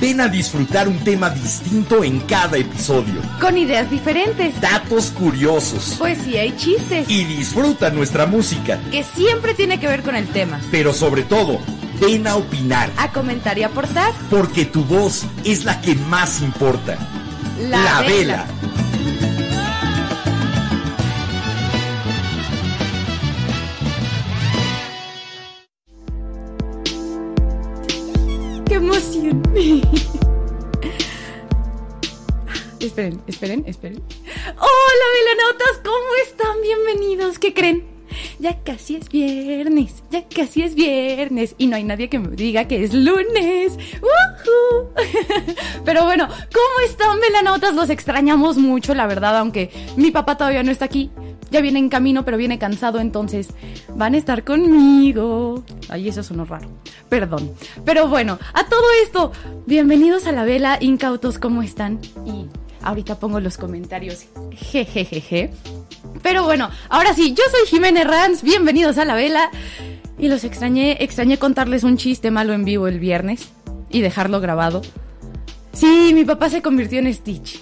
Ven a disfrutar un tema distinto en cada episodio. Con ideas diferentes, Datos curiosos. poesía y chistes. Y disfruta nuestra música. Que siempre tiene que ver con el tema. Pero sobre todo, ven a opinar. A comentar y aportar. Porque tu voz es la que más importa. La, Vela. ¡Qué esperen, esperen, esperen. ¡Hola, velanautas! ¿Cómo están? Bienvenidos. ¿Qué creen? Ya casi es viernes, ya casi es viernes y no hay nadie que me diga que es lunes. Pero bueno, ¿cómo están velanautas? Los extrañamos mucho, la verdad, aunque mi papá todavía no está aquí. Ya viene en camino, pero viene cansado, entonces van a estar conmigo. Ay, eso sonó raro. Perdón. Pero bueno, a todo esto, bienvenidos a la vela, incautos, ¿cómo están? Y ahorita pongo los comentarios. Jejejeje. Pero bueno, ahora sí, yo soy Jiménez Ranz, bienvenidos a la vela. Y los extrañé, extrañé contarles un chiste malo en vivo el viernes y dejarlo grabado. Sí, mi papá se convirtió en Stitch.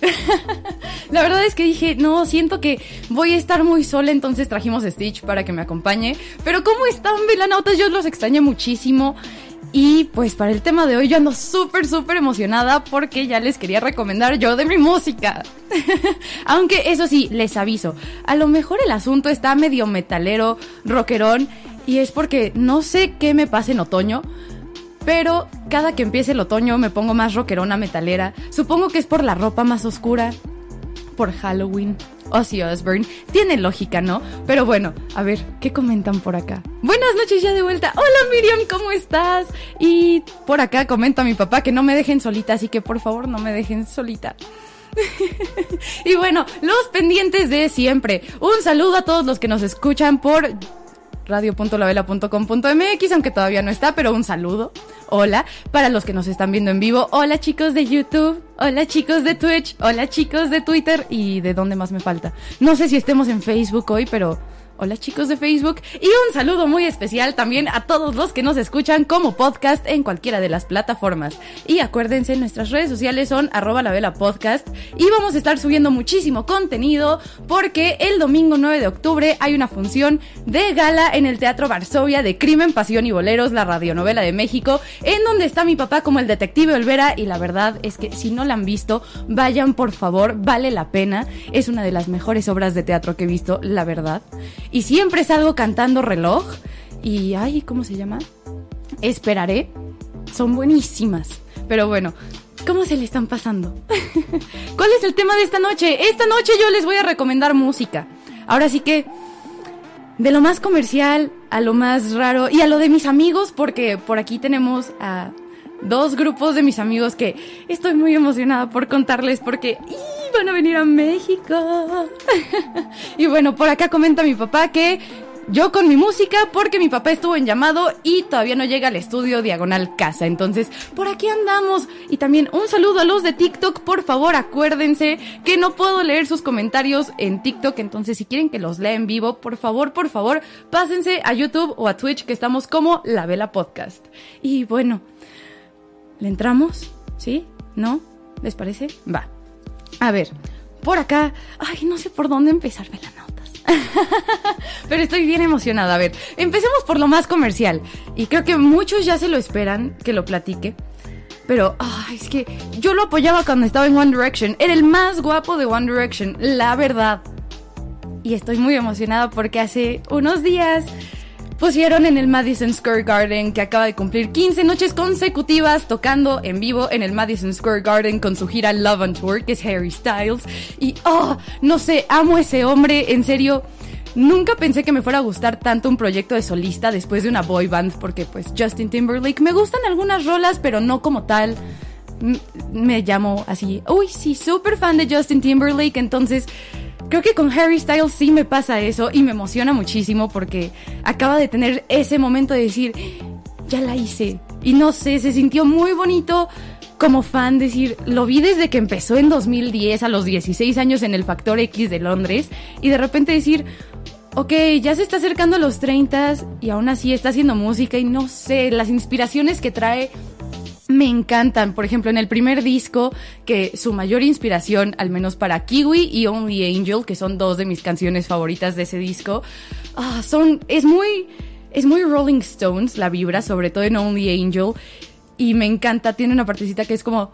La verdad es que dije, no, siento que voy a estar muy sola, entonces trajimos a Stitch para que me acompañe. Pero ¿cómo están, velanautas? Yo los extrañé muchísimo. Y pues para el tema de hoy yo ando súper, súper emocionada porque ya les quería recomendar yo de mi música. Aunque eso sí, les aviso, a lo mejor el asunto está medio metalero, rockerón, y es porque no sé qué me pasa en otoño, pero cada que empiece el otoño me pongo más rockerona metalera. Supongo que es por la ropa más oscura, por Halloween. Ozzy Osbourne. Tiene lógica, ¿no? Pero bueno, a ver, ¿qué comentan por acá? Buenas noches ya de vuelta. Hola Miriam, ¿cómo estás? Y por acá comenta a mi papá que no me dejen solita, así que por favor no me dejen solita. y bueno, los pendientes de siempre. Un saludo a todos los que nos escuchan por radio.lavela.com.mx, aunque todavía no está, pero un saludo. Hola, para los que nos están viendo en vivo. Hola chicos de YouTube, hola chicos de Twitch, hola chicos de Twitter y de dónde más me falta. No sé si estemos en Facebook hoy, pero Hola chicos de Facebook y un saludo muy especial también a todos los que nos escuchan como podcast en cualquiera de las plataformas. Y acuérdense, nuestras redes sociales son arroba la vela podcast y vamos a estar subiendo muchísimo contenido porque el domingo 9 de octubre hay una función de gala en el Teatro Varsovia de Crimen, Pasión y Boleros, la radionovela de México, en donde está mi papá como el detective Olvera y la verdad es que si no la han visto, vayan por favor, vale la pena. Es una de las mejores obras de teatro que he visto, la verdad. Y siempre salgo cantando reloj. Y, ay, ¿cómo se llama? Esperaré. Son buenísimas. Pero bueno, ¿cómo se le están pasando? ¿Cuál es el tema de esta noche? Esta noche yo les voy a recomendar música. Ahora sí que, de lo más comercial a lo más raro y a lo de mis amigos, porque por aquí tenemos a dos grupos de mis amigos que estoy muy emocionada por contarles porque van a venir a México. y bueno, por acá comenta mi papá que yo con mi música porque mi papá estuvo en llamado y todavía no llega al estudio diagonal casa. Entonces, por aquí andamos. Y también un saludo a los de TikTok. Por favor, acuérdense que no puedo leer sus comentarios en TikTok. Entonces, si quieren que los lea en vivo, por favor, por favor, pásense a YouTube o a Twitch que estamos como La Vela Podcast. Y bueno, ¿le entramos? ¿Sí? ¿No? ¿Les parece? Va. A ver, por acá. Ay, no sé por dónde empezar, velanautas. Pero estoy bien emocionada. A ver, empecemos por lo más comercial. Y creo que muchos ya se lo esperan que lo platique. Pero, ay, es que yo lo apoyaba cuando estaba en One Direction. Era el más guapo de One Direction, la verdad. Y estoy muy emocionada porque hace unos días pusieron en el Madison Square Garden que acaba de cumplir 15 noches consecutivas tocando en vivo en el Madison Square Garden con su gira Love on Tour, que es Harry Styles. Y, oh, no sé, amo ese hombre, en serio. Nunca pensé que me fuera a gustar tanto un proyecto de solista después de una boy band, porque pues Justin Timberlake me gustan algunas rolas, pero no como tal. M- Me llamo así, uy, sí, súper fan de Justin Timberlake, entonces creo que con Harry Styles sí me pasa eso y me emociona muchísimo porque acaba de tener ese momento de decir, ya la hice. Y no sé, se sintió muy bonito como fan decir, lo vi desde que empezó en 2010 a los 16 años en el Factor X de Londres y de repente decir, ok, ya se está acercando a los 30 y aún así está haciendo música y no sé, las inspiraciones que trae me encantan. Por ejemplo, en el primer disco, que su mayor inspiración, al menos para Kiwi y Only Angel, que son dos de mis canciones favoritas de ese disco, ah, son, es muy, es muy Rolling Stones la vibra, sobre todo en Only Angel. Y me encanta, tiene una partecita que es como,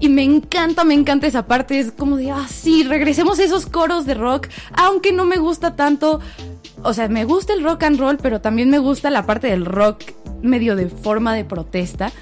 y me encanta, me encanta esa parte, es como de, ah, sí, regresemos a esos coros de rock, aunque no me gusta tanto, o sea, me gusta el rock and roll, pero también me gusta la parte del rock medio de forma de protesta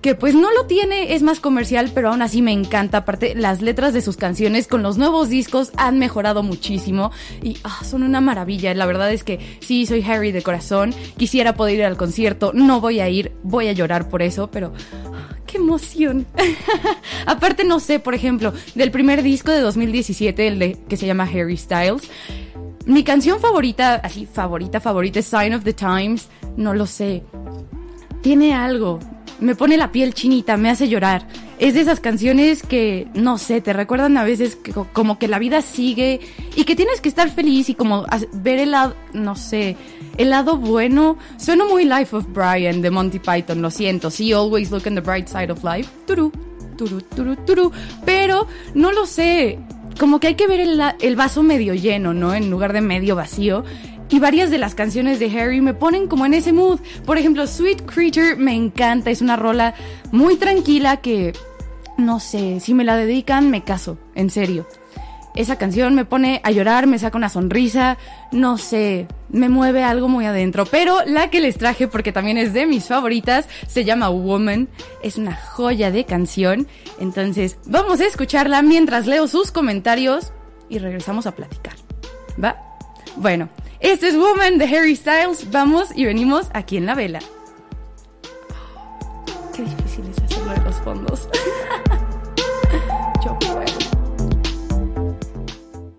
que pues no lo tiene, es más comercial, pero aún así me encanta. Aparte, las letras de sus canciones con los nuevos discos han mejorado muchísimo y ah, son una maravilla. La verdad es que sí, soy Harry de corazón, quisiera poder ir al concierto, no voy a ir, voy a llorar por eso, pero... Ah, ¡Qué emoción! Aparte, no sé, por ejemplo, del primer disco de 2017, el de, que se llama Harry Styles, mi canción favorita, así, favorita, favorita, es Sign of the Times, no lo sé. Tiene algo, me pone la piel chinita, me hace llorar. Es de esas canciones que, no sé, te recuerdan a veces como que la vida sigue y que tienes que estar feliz y como ver el lado, no sé, el lado bueno. Suena muy Life of Brian de Monty Python, lo siento. Sí, always look on the bright side of life. Turu, turu, turu, turu. Pero no lo sé. Como que hay que ver el, el vaso medio lleno, ¿no? En lugar de medio vacío. Y varias de las canciones de Harry me ponen como en ese mood. Por ejemplo, Sweet Creature me encanta, es una rola muy tranquila que, no sé, si me la dedican me caso, en serio. Esa canción me pone a llorar, me saca una sonrisa, no sé, me mueve algo muy adentro. Pero la que les traje, porque también es de mis favoritas, se llama Woman. Es una joya de canción. Entonces, vamos a escucharla mientras leo sus comentarios y regresamos a platicar. ¿Va? Bueno, este es Woman de Harry Styles. Vamos y venimos aquí en la vela. Qué difícil es hacerlo los fondos. Yo puedo.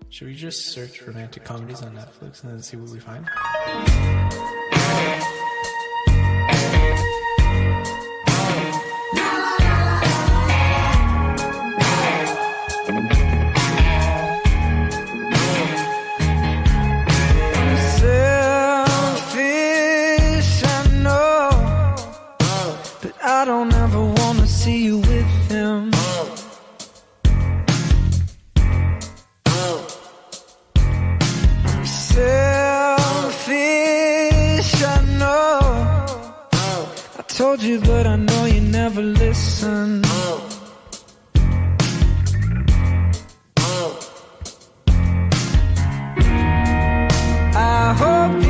Should we just search romantic comedies on Netflix and then see what we find? I don't ever wanna see you with him. Selfish, I know. I told you, but I know you never listen. I hope.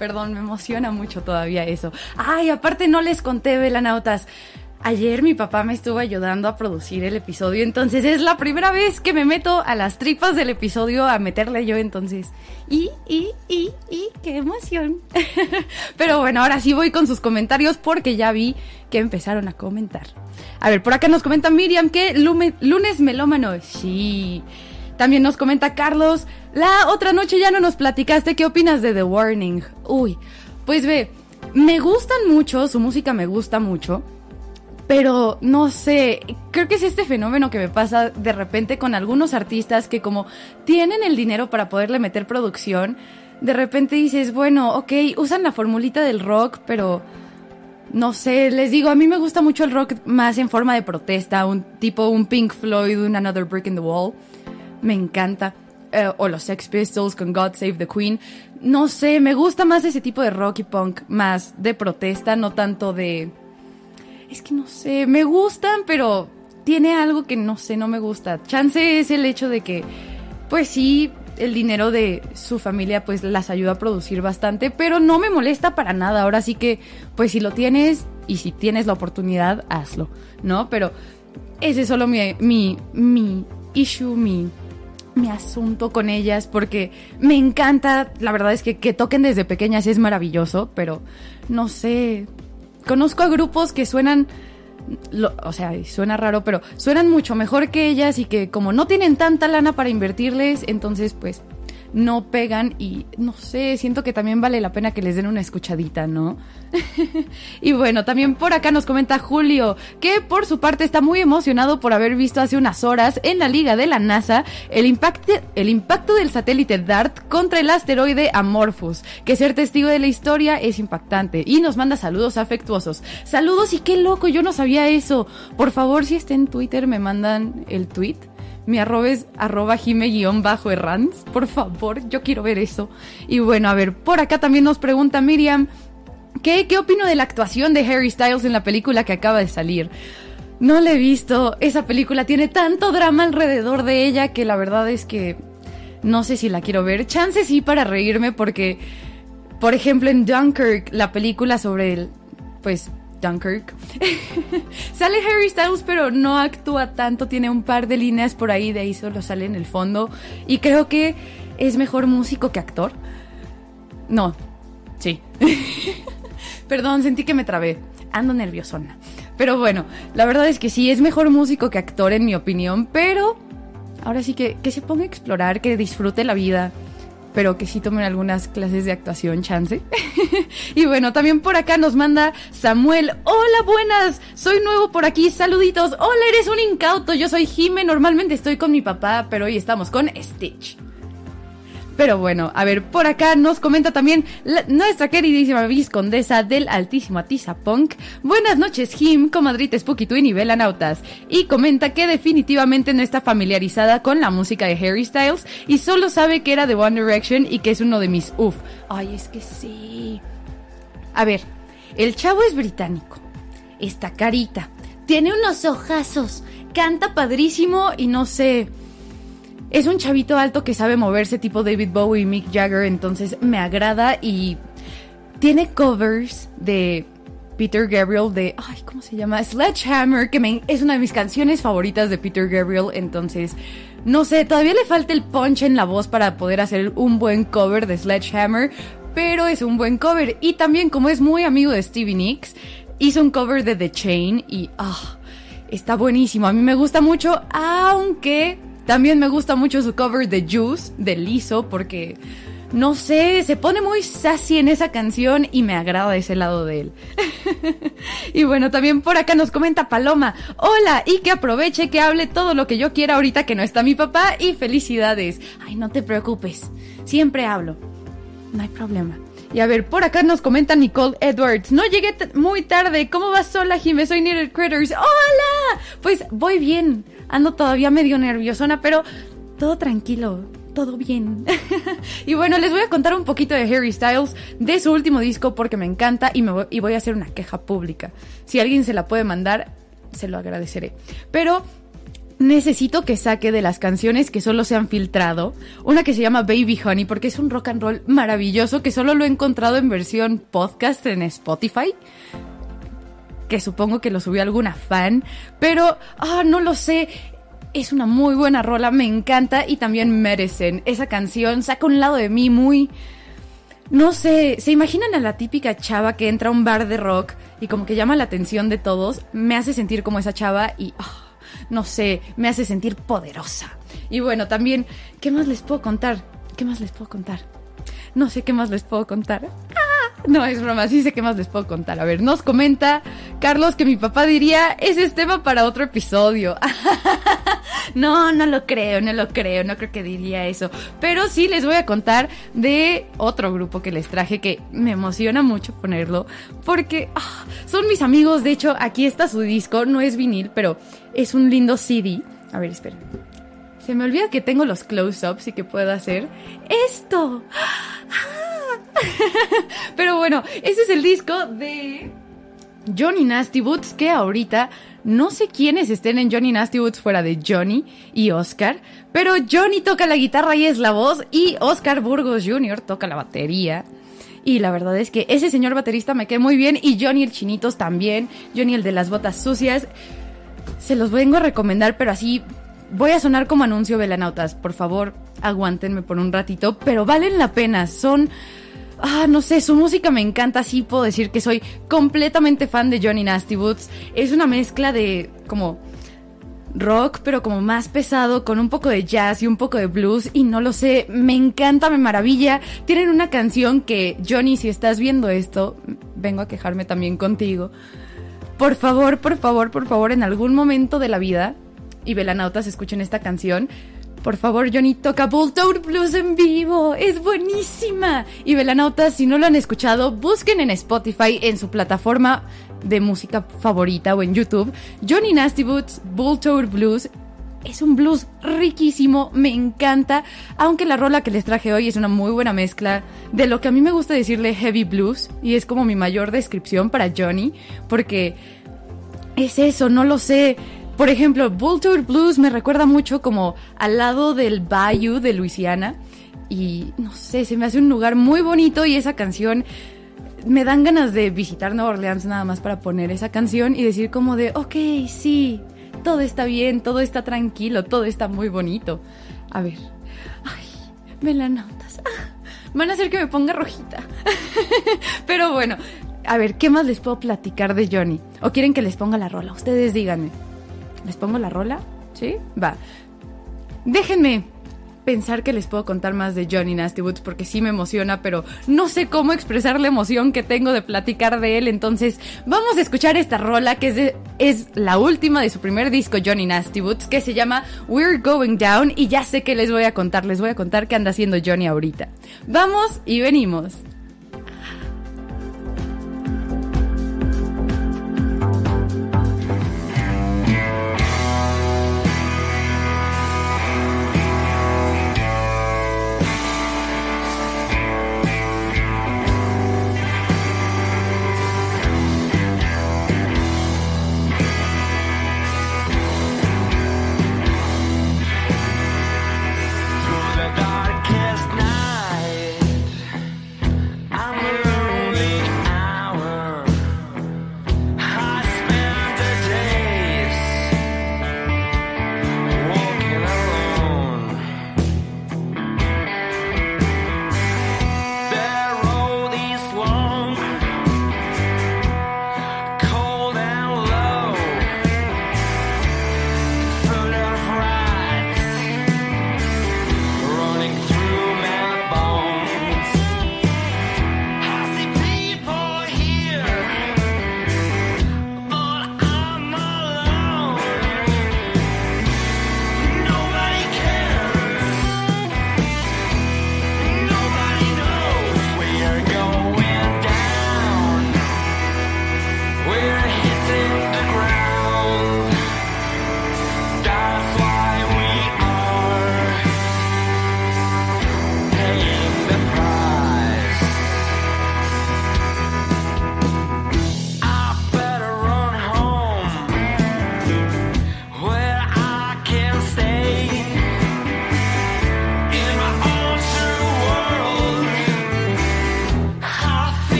Perdón, me emociona mucho todavía eso. Ay, aparte no les conté, velanautas. Ayer mi papá me estuvo ayudando a producir el episodio, entonces es la primera vez que me meto a las tripas del episodio a meterle yo, entonces. Y, y, y, y, qué emoción. Pero bueno, ahora sí voy con sus comentarios porque ya vi que empezaron a comentar. A ver, por acá nos comenta Miriam que lunes melómano. Sí. También nos comenta Carlos, la otra noche ya no nos platicaste qué opinas de The Warning. Uy, pues ve, me gustan mucho, su música me gusta mucho, pero no sé, creo que es este fenómeno que me pasa de repente con algunos artistas que como tienen el dinero para poderle meter producción, de repente dices, bueno, ok, usan la formulita del rock, pero no sé, les digo, a mí me gusta mucho el rock más en forma de protesta, un tipo un Pink Floyd, un Another Brick in the Wall. Me encanta. Eh, o los Sex Pistols con God Save the Queen. No sé, me gusta más ese tipo de rock y punk, más de protesta, no tanto de... Es que no sé, me gustan, pero tiene algo que no sé, no me gusta. Chance es el hecho de que, pues sí, el dinero de su familia pues las ayuda a producir bastante, pero no me molesta para nada. Ahora sí que, pues si lo tienes y si tienes la oportunidad, hazlo, ¿no? Pero ese es solo mi, mi, mi issue, mi, mi asunto con ellas, porque me encanta, la verdad es que que toquen desde pequeñas es maravilloso, pero no sé, conozco a grupos que suenan lo- o sea, suena raro, pero suenan mucho mejor que ellas y que como no tienen tanta lana para invertirles, entonces pues no pegan y no sé, siento que también vale la pena que les den una escuchadita, ¿no? y bueno, también por acá nos comenta Julio, que por su parte está muy emocionado por haber visto hace unas horas en la liga de la NASA el impacto, el impacto del satélite DART contra el asteroide Amorphous, que ser testigo de la historia es impactante y nos manda saludos afectuosos. Saludos y qué loco, yo no sabía eso. Por favor, si está en Twitter, me mandan el tweet. Mi arroba es arroba jime-errands. Por favor, yo quiero ver eso. Y bueno, a ver, por acá también nos pregunta Miriam, ¿qué, qué opino de la actuación de Harry Styles en la película que acaba de salir? No la he visto. Esa película tiene tanto drama alrededor de ella que la verdad es que no sé si la quiero ver. Chance sí para reírme porque, por ejemplo, en Dunkirk, la película sobre el, pues, Dunkirk, sale Harry Styles pero no actúa tanto, tiene un par de líneas por ahí, de ahí solo sale en el fondo y creo que es mejor músico que actor. No, Sí. Perdón, sentí que me trabé. Ando nerviosona. Pero bueno, la verdad es que sí, es mejor músico que actor en mi opinión, pero ahora sí que, que se ponga a explorar, que disfrute la vida, pero que sí tomen algunas clases de actuación, chance. y bueno, también por acá nos manda Samuel. Hola, buenas, soy nuevo por aquí, saluditos. Hola, eres un incauto, yo soy Jime, normalmente estoy con mi papá, pero hoy estamos con Stitch. Pero bueno, a ver, por acá nos comenta también la- nuestra queridísima viscondesa del altísimo Atiza Punk. Buenas noches, Jim, comadrita Spooky Twin y Velanautas. Y comenta que definitivamente no está familiarizada con la música de Harry Styles y solo sabe que era de One Direction y que es uno de mis uff. Ay, es que sí. A ver, el chavo es británico. Está carita. Tiene unos ojazos. Canta padrísimo y no sé. Es un chavito alto que sabe moverse tipo David Bowie y Mick Jagger, entonces me agrada y tiene covers de Peter Gabriel de, ay, ¿cómo se llama? Sledgehammer, que me- es una de mis canciones favoritas de Peter Gabriel, entonces, no sé, todavía le falta el punch en la voz para poder hacer un buen cover de Sledgehammer, pero es un buen cover. Y también como es muy amigo de Stevie Nicks, hizo un cover de The Chain y, ah, está buenísimo. A mí me gusta mucho, aunque también me gusta mucho su cover de Juice, de Lizzo, porque no sé, se pone muy sassy en esa canción y me agrada ese lado de él. y bueno, también por acá nos comenta Paloma, hola, y que aproveche que hable todo lo que yo quiera ahorita que no está mi papá y felicidades. Ay, no te preocupes, siempre hablo, no hay problema. Y a ver, por acá nos comenta Nicole Edwards. No llegué muy tarde. ¿Cómo vas sola, Jime? Soy Needed Critters. ¡Hola! Pues voy bien. Ando todavía medio nerviosona, pero todo tranquilo. Todo bien. y bueno, les voy a contar un poquito de Harry Styles, de su último disco, porque me encanta y, me voy, y voy a hacer una queja pública. Si alguien se la puede mandar, se lo agradeceré. Pero necesito que saque de las canciones que solo se han filtrado una que se llama Baby Honey porque es un rock and roll maravilloso que solo lo he encontrado en versión podcast en Spotify que supongo que lo subió alguna fan pero ah no lo sé es una muy buena rola me encanta y también Medicine esa canción saca un lado de mí muy no sé, ¿se imaginan a la típica chava que entra a un bar de rock y como que llama la atención de todos? Me hace sentir como esa chava y, ah, no sé, me hace sentir poderosa. Y bueno, también, ¿qué más les puedo contar? ¿Qué más les puedo contar? No sé qué más les puedo contar. Ah, no, es broma, sí sé qué más les puedo contar. A ver, nos comenta Carlos que mi papá diría, ese es tema para otro episodio. No, no lo creo, no lo creo, no creo que diría eso. Pero sí les voy a contar de otro grupo que les traje que me emociona mucho ponerlo porque ah, son mis amigos. De hecho, aquí está su disco, no es vinil, pero es un lindo CD. A ver, esperen. Se me olvida que tengo los close-ups y que puedo hacer esto. Pero bueno, ese es el disco de Johnny Nasty Boots, que ahorita no sé quiénes estén en Johnny Nasty Boots fuera de Johnny y Oscar, pero Johnny toca la guitarra y es la voz, y Oscar Burgos Jr. toca la batería. Y la verdad es que ese señor baterista me queda muy bien, y Johnny el Chinitos también, Johnny el de las botas sucias. Se los vengo a recomendar, pero así voy a sonar como anuncio velanautas. Por favor, aguántenme por un ratito, pero valen la pena. Son Ah, no sé, su música me encanta, sí puedo decir que soy completamente fan de Johnny Nasty Boots. Es una mezcla de como rock, pero como más pesado, con un poco de jazz y un poco de blues, y no lo sé, me encanta, me maravilla. Tienen una canción que, Johnny, si estás viendo esto, vengo a quejarme también contigo. Por favor, por favor, por favor, en algún momento de la vida, y velanautas escuchen esta canción, por favor, Johnny toca Bulltoad Blues en vivo. Es buenísima. Y Velanautas, si no lo han escuchado, busquen en Spotify, en su plataforma de música favorita o en YouTube. Johnny Nasty Boots, Bulltoad Blues. Es un blues riquísimo, me encanta. Aunque la rola que les traje hoy es una muy buena mezcla de lo que a mí me gusta decirle heavy blues. Y es como mi mayor descripción para Johnny. Porque es eso, no lo sé. Por ejemplo, Bulltoad Blues me recuerda mucho como al lado del Bayou de Luisiana. Y no sé, se me hace un lugar muy bonito y esa canción me dan ganas de visitar Nueva Orleans nada más para poner esa canción y decir como de, ok, sí, todo está bien, todo está tranquilo, todo está muy bonito. A ver, ay, velanautas. Ah, van a hacer que me ponga rojita. Pero bueno, a ver, ¿qué más les puedo platicar de Johnny? ¿O quieren que les ponga la rola? Ustedes díganme. ¿Les pongo la rola? ¿Sí? Va. Déjenme pensar que les puedo contar más de Johnny Nasty Boots porque sí me emociona, pero no sé cómo expresar la emoción que tengo de platicar de él. Entonces, vamos a escuchar esta rola que es, la última de su primer disco, Johnny Nasty Boots, que se llama We're Going Down. Y ya sé que les voy a contar, les voy a contar qué anda haciendo Johnny ahorita. Vamos y venimos.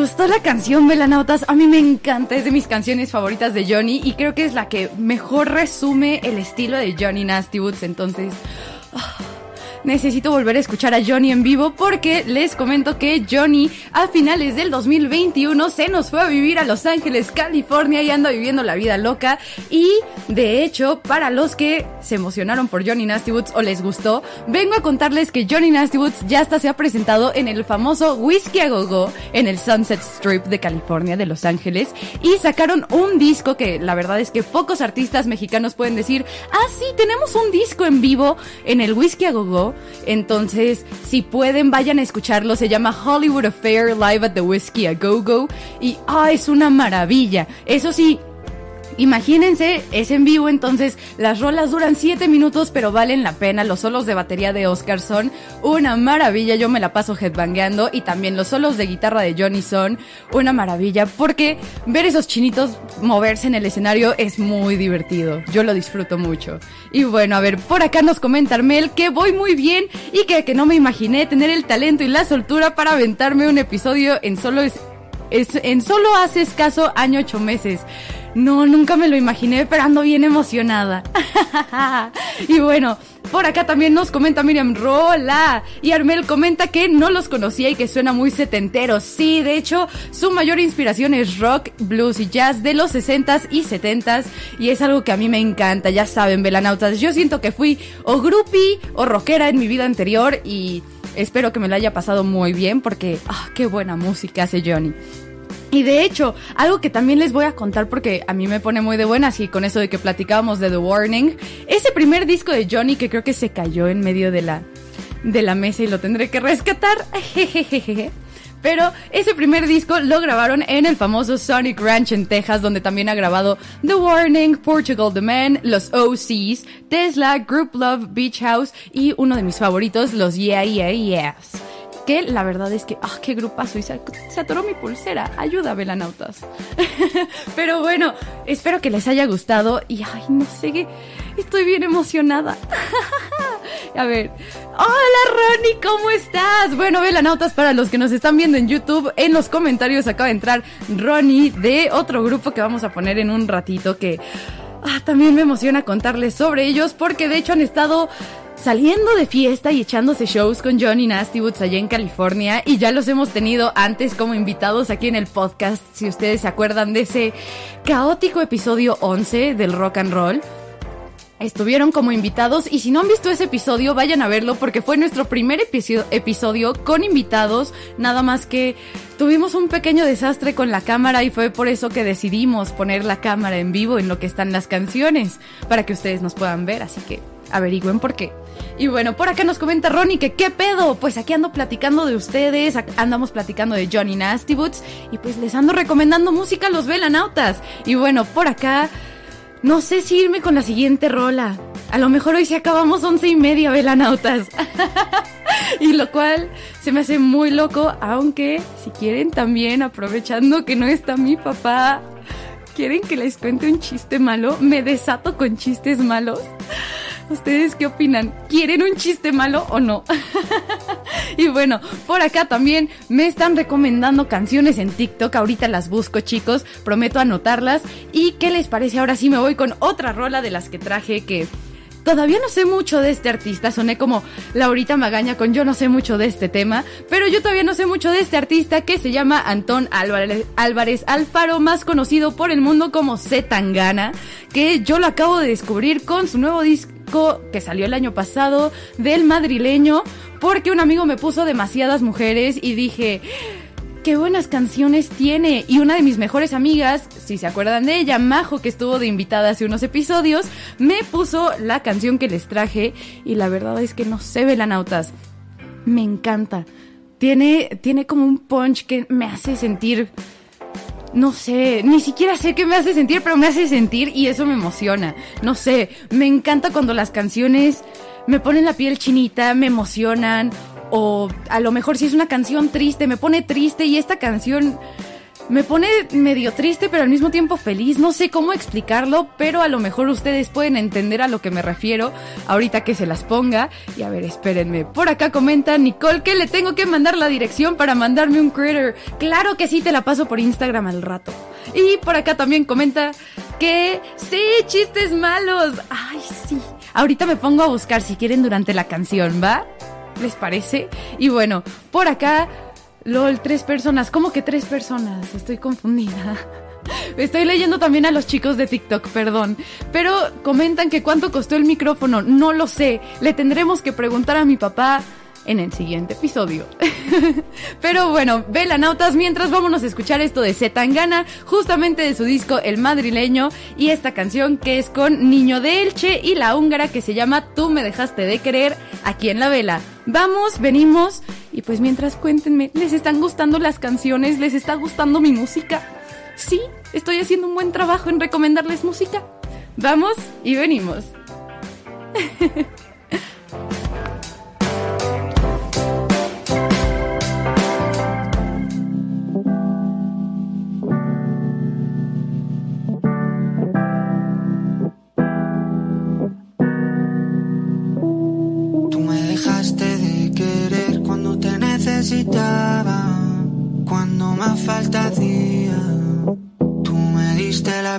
Gustó la canción, Velanautas? A mí me encanta, es de mis canciones favoritas de Johnny y creo que es la que mejor resume el estilo de Johnny Nasty Boots. Entonces, ah, necesito volver a escuchar a Johnny en vivo porque les comento que Johnny a finales del 2021 se nos fue a vivir a Los Ángeles, California y anda viviendo la vida loca. Y de hecho, para los que se emocionaron por Johnny Nasty Woods o les gustó, vengo a contarles que Johnny Nasty Woods ya hasta se ha presentado en el famoso Whiskey a Go en el Sunset Strip de California, de Los Ángeles, y sacaron un disco que la verdad es que pocos artistas mexicanos pueden decir, ah sí, tenemos un disco en vivo en el Whiskey a Go Go, entonces si pueden vayan a escucharlo, se llama Hollywood Affair Live at the Whiskey a Go Go, y ah, es una maravilla, eso sí, Imagínense, es en vivo, entonces las rolas duran 7 minutos, pero valen la pena. Los solos de batería de Oscar son una maravilla. Yo me la paso headbangueando y también los solos de guitarra de Johnny son una maravilla porque ver esos chinitos moverse en el escenario es muy divertido. Yo lo disfruto mucho. Y bueno, a ver, por acá nos comenta Armel que voy muy bien y que, no me imaginé tener el talento y la soltura para aventarme un episodio en solo es, es en solo hace escaso año ocho meses. No, nunca me lo imaginé, pero ando bien emocionada. y bueno, por acá también nos comenta Miriam Rola. Y Armel comenta que no los conocía y que suena muy setentero. Sí, de hecho, su mayor inspiración es rock, blues y jazz de los 60s y 70s. Y es algo que a mí me encanta, ya saben, velanautas. Yo siento que fui o groupie o rockera en mi vida anterior y espero que me lo haya pasado muy bien porque, ah, qué buena música hace Johnny. Y de hecho, algo que también les voy a contar porque a mí me pone muy de buenas y con eso de que platicábamos de The Warning, ese primer disco de Johnny que creo que se cayó en medio de la de la mesa y lo tendré que rescatar. Pero ese primer disco lo grabaron en el famoso Sonic Ranch en Texas, donde también ha grabado The Warning, Portugal The Man, los OCs, Tesla, Group Love, Beach House y uno de mis favoritos, los Yeah Yeah Yeahs la verdad es que, ah, qué grupazo, y se, se, atoró mi pulsera. Ayuda, velanautas. Pero bueno, espero que les haya gustado y, ay, no sé qué, estoy bien emocionada. A ver, hola Ronnie, ¿cómo estás? Bueno, velanautas, para los que nos están viendo en YouTube, en los comentarios acaba de entrar Ronnie de otro grupo que vamos a poner en un ratito que... Ah, también me emociona contarles sobre ellos porque de hecho han estado saliendo de fiesta y echándose shows con Johnny Nasty Woods allá en California y ya los hemos tenido antes como invitados aquí en el podcast, si ustedes se acuerdan de ese caótico episodio 11 del rock and roll. Estuvieron como invitados y si no han visto ese episodio vayan a verlo porque fue nuestro primer episodio, episodio con invitados, nada más que tuvimos un pequeño desastre con la cámara y fue por eso que decidimos poner la cámara en vivo en lo que están las canciones para que ustedes nos puedan ver, así que averigüen por qué. Y bueno, por acá nos comenta Ronnie que qué pedo. Pues aquí ando platicando de ustedes, andamos platicando de Johnny Nasty Boots y pues les ando recomendando música a los velanautas. Y bueno, por acá no sé si irme con la siguiente rola. A lo mejor hoy sí acabamos once y media velanautas. y lo cual se me hace muy loco, aunque si quieren también, aprovechando que no está mi papá, quieren que les cuente un chiste malo, me desato con chistes malos. ¿Ustedes qué opinan? ¿Quieren un chiste malo o no? y bueno, por acá también me están recomendando canciones en TikTok. Ahorita las busco, chicos. Prometo anotarlas. ¿Y qué les parece? Ahora sí me voy con otra rola de las que traje que... Todavía no sé mucho de este artista, soné como Laurita Magaña con yo no sé mucho de este tema, pero yo todavía no sé mucho de este artista que se llama Antón Álvarez, Álvarez Alfaro, más conocido por el mundo como Zetangana, que yo lo acabo de descubrir con su nuevo disco que salió el año pasado del madrileño porque un amigo me puso demasiadas mujeres y dije, qué buenas canciones tiene. Y una de mis mejores amigas, si se acuerdan de ella, Majo, que estuvo de invitada hace unos episodios, me puso la canción que les traje y la verdad es que no sé, velanautas. Me encanta. Tiene, tiene como un punch que me hace sentir no sé, ni siquiera sé qué me hace sentir, pero me hace sentir y eso me emociona. No sé, me encanta cuando las canciones me ponen la piel chinita, me emocionan, o a lo mejor si es una canción triste, me pone triste y esta canción me pone medio triste, pero al mismo tiempo feliz. No sé cómo explicarlo, pero a lo mejor ustedes pueden entender a lo que me refiero ahorita que se las ponga. Y a ver, espérenme. Por acá comenta Nicole que le tengo que mandar la dirección para mandarme un critter. Claro que sí, te la paso por Instagram al rato. Y por acá también comenta que sí, chistes malos. Ay, sí. Ahorita me pongo a buscar si quieren durante la canción, ¿va? ¿Les parece? Y bueno, por acá, LOL, tres personas. ¿Cómo que tres personas? Estoy confundida. Estoy leyendo también a los chicos de TikTok, perdón. Pero comentan que cuánto costó el micrófono. No lo sé. Le tendremos que preguntar a mi papá en el siguiente episodio. Pero bueno, velanautas, mientras vámonos a escuchar esto de Zetangana, justamente de su disco El Madrileño, y esta canción que es con Niño de Elche y la húngara que se llama Tú me dejaste de querer aquí en la vela. Vamos, venimos, y pues mientras cuéntenme, ¿les están gustando las canciones? ¿Les está gustando mi música? Sí, estoy haciendo un buen trabajo en recomendarles música. Vamos y venimos. falta hacía. Tú me diste la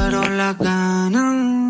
fueron las ganas.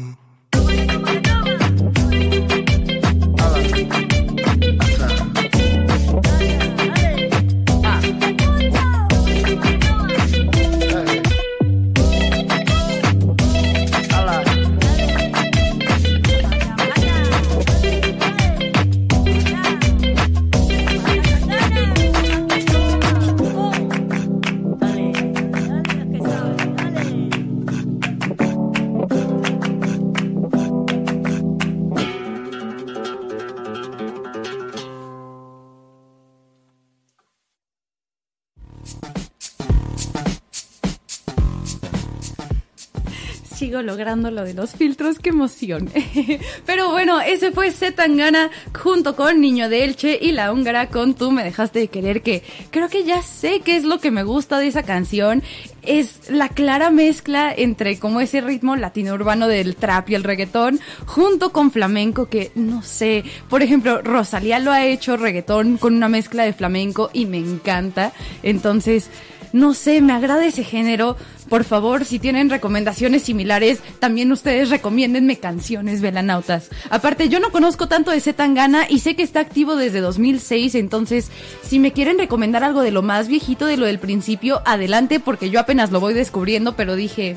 Logrando lo de los filtros, qué emoción. Pero bueno, ese fue Zetangana junto con Niño de Elche y la húngara con Tú me dejaste de querer, que creo que ya sé qué es lo que me gusta de esa canción. Es la clara mezcla entre como ese ritmo latino urbano del trap y el reggaetón, junto con flamenco, que no sé, por ejemplo, Rosalía lo ha hecho reggaetón con una mezcla de flamenco y me encanta. Entonces, No sé, me agrada ese género. Por favor, si tienen recomendaciones similares, también ustedes recomiéndenme canciones velanautas. Aparte, yo no conozco tanto de Zetangana y sé que está activo desde 2006, entonces, si me quieren recomendar algo de lo más viejito, de lo del principio, adelante, porque yo apenas lo voy descubriendo, pero dije,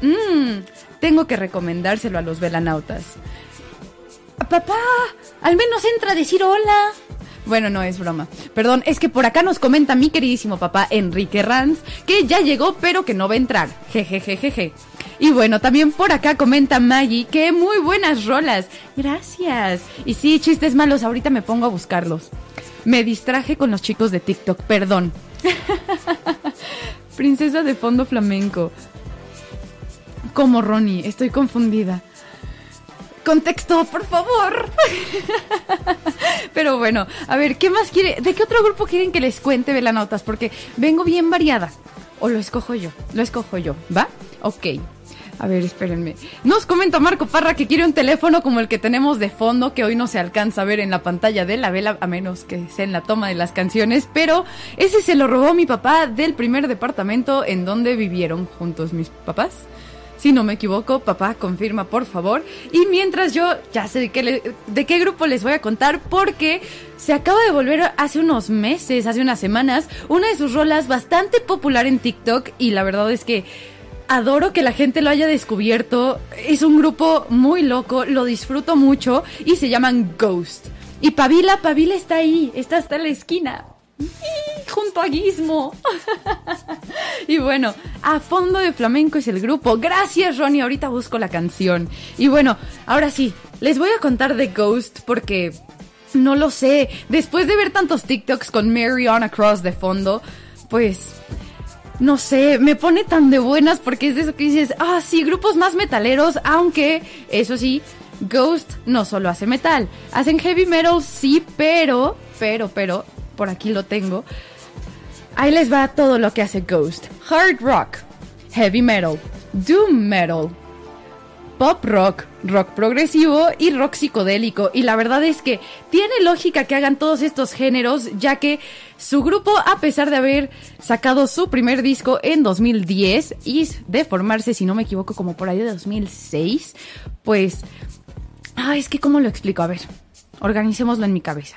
mmm, tengo que recomendárselo a los velanautas. Papá, al menos entra a decir hola. Bueno, no es broma. Perdón, es que por acá nos comenta mi queridísimo papá Enrique Ranz que ya llegó pero que no va a entrar. Jejejejeje. Y bueno, también por acá comenta Maggie que muy buenas rolas. Gracias. Y sí, chistes malos, ahorita me pongo a buscarlos. Me distraje con los chicos de TikTok, perdón. Princesa de fondo flamenco. Como Ronnie, estoy confundida. Contexto, por favor. Pero bueno, a ver, ¿qué más quiere? ¿De qué otro grupo quieren que les cuente Velanotas? Porque vengo bien variada. O lo escojo yo, lo escojo yo, ¿va? Ok. A ver, espérenme. Nos comenta Marco Parra que quiere un teléfono como el que tenemos de fondo, que hoy no se alcanza a ver en la pantalla de la vela, a menos que sea en la toma de las canciones, pero ese se lo robó mi papá del primer departamento en donde vivieron juntos mis papás. Si no me equivoco, papá, confirma por favor. Y mientras yo ya sé de qué, de qué grupo les voy a contar, porque se acaba de volver hace unos meses, hace unas semanas, una de sus rolas bastante popular en TikTok y la verdad es que adoro que la gente lo haya descubierto. Es un grupo muy loco, lo disfruto mucho y se llaman Ghost. Y Pavila, Pavila está ahí, está hasta la esquina. Junto a Gizmo. y bueno, a fondo de flamenco es el grupo. Gracias, Ronnie. Ahorita busco la canción. Y bueno, ahora sí, les voy a contar de Ghost porque no lo sé. Después de ver tantos TikToks con Mary on Across de fondo, pues no sé, me pone tan de buenas porque es de eso que dices, ah, sí, grupos más metaleros, aunque, eso sí, Ghost no solo hace metal, hacen heavy metal, sí, pero, pero, pero, por aquí lo tengo. Ahí les va todo lo que hace Ghost. Hard rock, heavy metal, doom metal, pop rock, rock progresivo y rock psicodélico. Y la verdad es que tiene lógica que hagan todos estos géneros, ya que su grupo, a pesar de haber sacado su primer disco en 2010 y de formarse, si no me equivoco, como por ahí de 2006, pues... Ah, es que ¿cómo lo explico? A ver, organicémoslo en mi cabeza.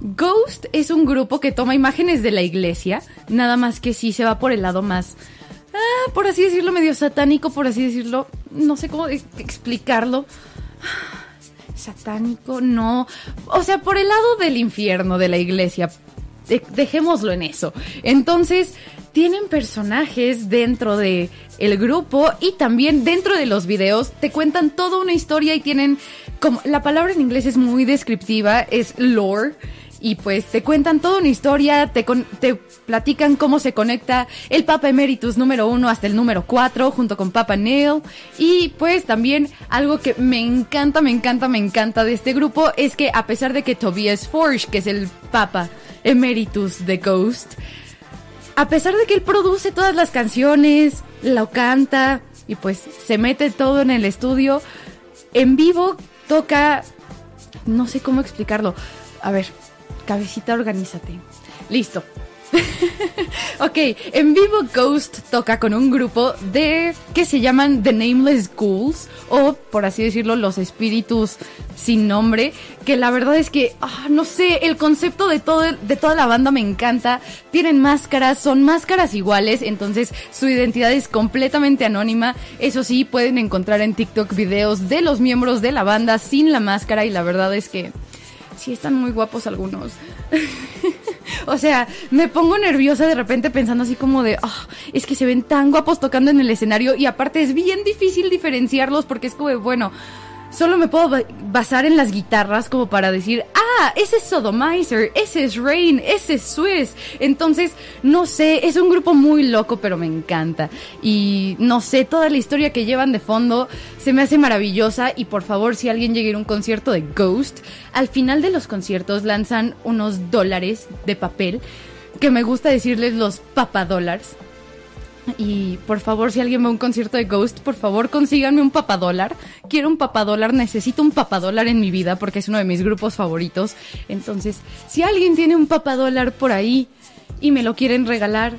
Ghost es un grupo que toma imágenes de la iglesia, nada más que sí se va por el lado más ah, por así decirlo, medio satánico, por así decirlo. No sé cómo ex- explicarlo. Satánico, no. O sea, por el lado del infierno de la iglesia. De- dejémoslo en eso. Entonces, tienen personajes dentro de el grupo y también dentro de los videos te cuentan toda una historia y tienen como la palabra en inglés es muy descriptiva, es lore y pues te cuentan toda una historia, te, platican cómo se conecta el Papa Emeritus número uno hasta el número cuatro junto con Papa Neil. Y pues también algo que me encanta, me encanta, me encanta de este grupo es que a pesar de que Tobias Forge, que es el Papa Emeritus de Ghost, a pesar de que él produce todas las canciones, lo canta y pues se mete todo en el estudio, en vivo toca, no sé cómo explicarlo. A ver, cabecita, organízate. Listo. ok, en vivo Ghost toca con un grupo de que se llaman The Nameless Ghouls o por así decirlo los espíritus sin nombre, que la verdad es que ah, no sé, el concepto de todo de toda la banda me encanta. Tienen máscaras, son máscaras iguales, entonces su identidad es completamente anónima. Eso sí, pueden encontrar en TikTok videos de los miembros de la banda sin la máscara y la verdad es que sí están muy guapos algunos. o sea, me pongo nerviosa de repente pensando así como de, "Ah, es que se ven tan guapos tocando en el escenario y aparte es bien difícil diferenciarlos porque es como, bueno, solo me puedo ba- basar en las guitarras como para decir, ah, ese es Sodomizer, ese es Rain, ese es Swiss. Entonces, no sé, es un grupo muy loco, pero me encanta. Y no sé, toda la historia que llevan de fondo se me hace maravillosa. Y por favor, si alguien llega a un concierto de Ghost, al final de los conciertos lanzan unos dólares de papel, que me gusta decirles los papadólares. Y por favor, si alguien va a un concierto de Ghost, por favor consíganme un papadólar. Quiero un papadólar, necesito un papadólar en mi vida porque es uno de mis grupos favoritos. Entonces, si alguien tiene un papadólar por ahí y me lo quieren regalar,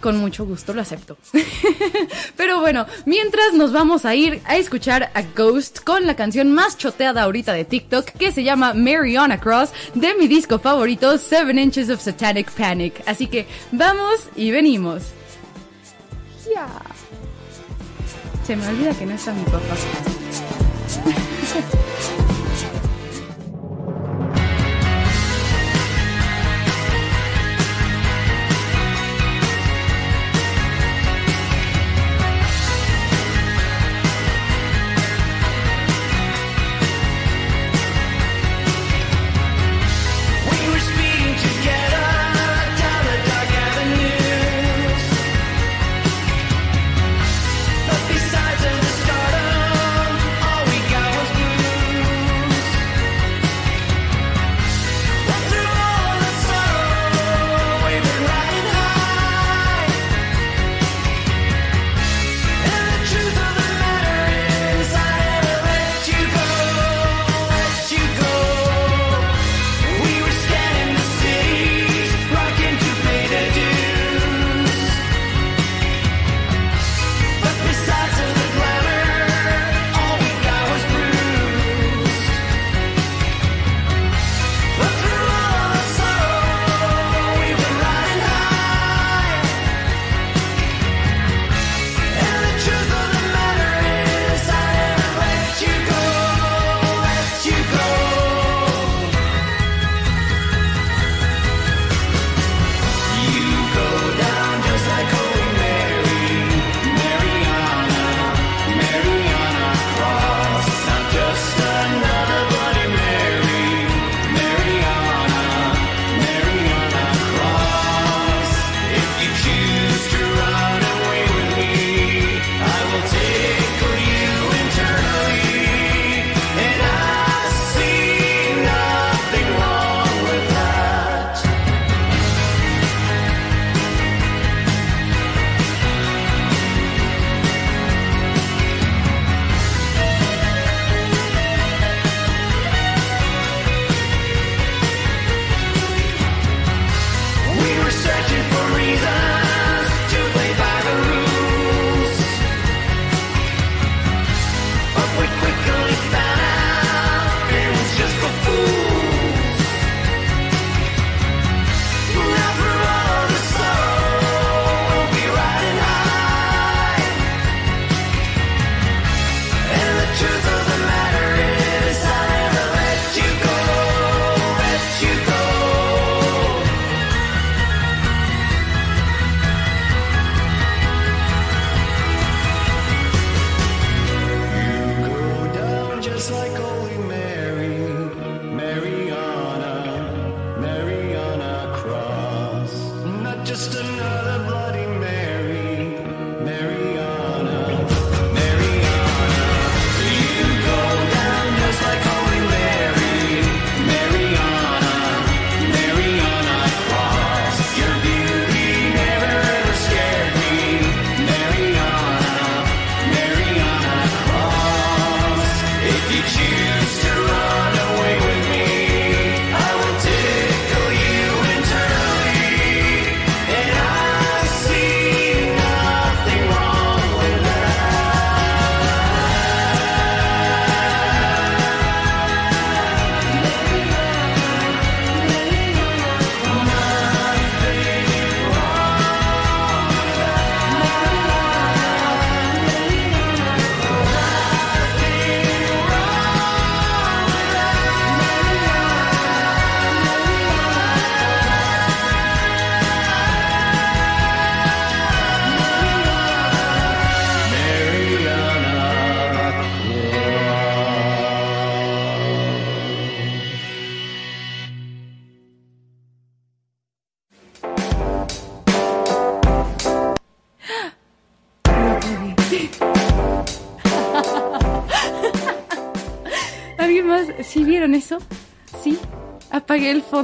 Con mucho gusto lo acepto. Pero bueno, mientras nos vamos a ir a escuchar a Ghost con la canción más choteada ahorita de TikTok que se llama Mariana Cross de mi disco favorito Seven Inches of Satanic Panic. Así que vamos y venimos. Se me olvida que no está mi papá.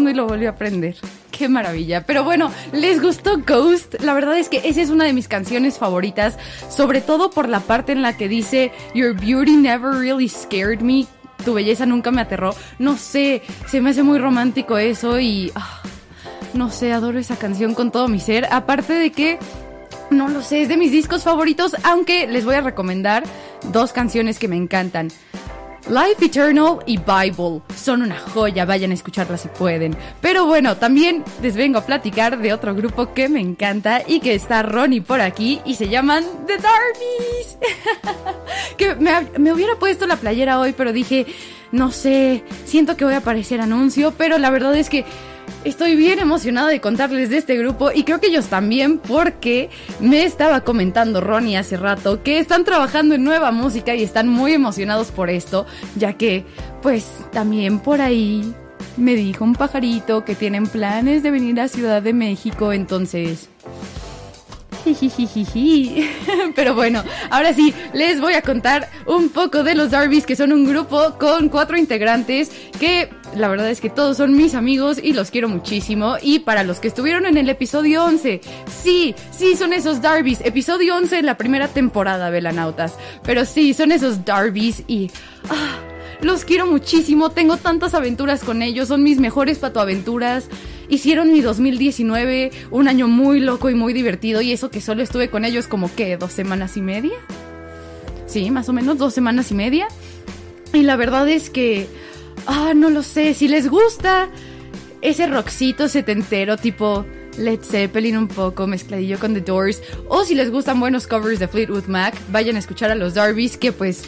y lo volví a prender. Qué maravilla. Pero bueno, ¿les gustó Ghost? La verdad es que esa es una de mis canciones favoritas, sobre todo por la parte en la que dice Your beauty never really scared me. Tu belleza nunca me aterró. No sé, se me hace muy romántico eso y... ah, no sé, adoro esa canción con todo mi ser. Aparte de que no lo sé, es de mis discos favoritos, aunque les voy a recomendar dos canciones que me encantan. Life Eternal y Bible son una joya, vayan a escucharlas si pueden. Pero bueno, también les vengo a platicar de otro grupo que me encanta y que está Ronnie por aquí y se llaman The Darbies. que me, me hubiera puesto la playera hoy, pero dije, no sé, siento que voy a aparecer anuncio, pero la verdad es que Estoy bien emocionada de contarles de este grupo y creo que ellos también porque me estaba comentando Ronnie hace rato que están trabajando en nueva música y están muy emocionados por esto, ya que pues también por ahí me dijo un pajarito que tienen planes de venir a Ciudad de México, entonces... Pero bueno, ahora sí, les voy a contar un poco de los Darbies, que son un grupo con cuatro integrantes que la verdad es que todos son mis amigos y los quiero muchísimo. Y para los que estuvieron en el episodio 11, sí, sí, son esos Darbies. Episodio 11 en la primera temporada, Velanautas. Pero sí, son esos Darbies y... ah, los quiero muchísimo, tengo tantas aventuras con ellos, son mis mejores patoaventuras. Hicieron mi 2019 un año muy loco y muy divertido y eso que solo estuve con ellos como que dos semanas y media. Sí, más o menos dos semanas y media. Y la verdad es que, ah, no lo sé, si les gusta ese rockcito setentero tipo Led Zeppelin un poco mezcladillo con The Doors, o si les gustan buenos covers de Fleetwood Mac, vayan a escuchar a los Darbies que pues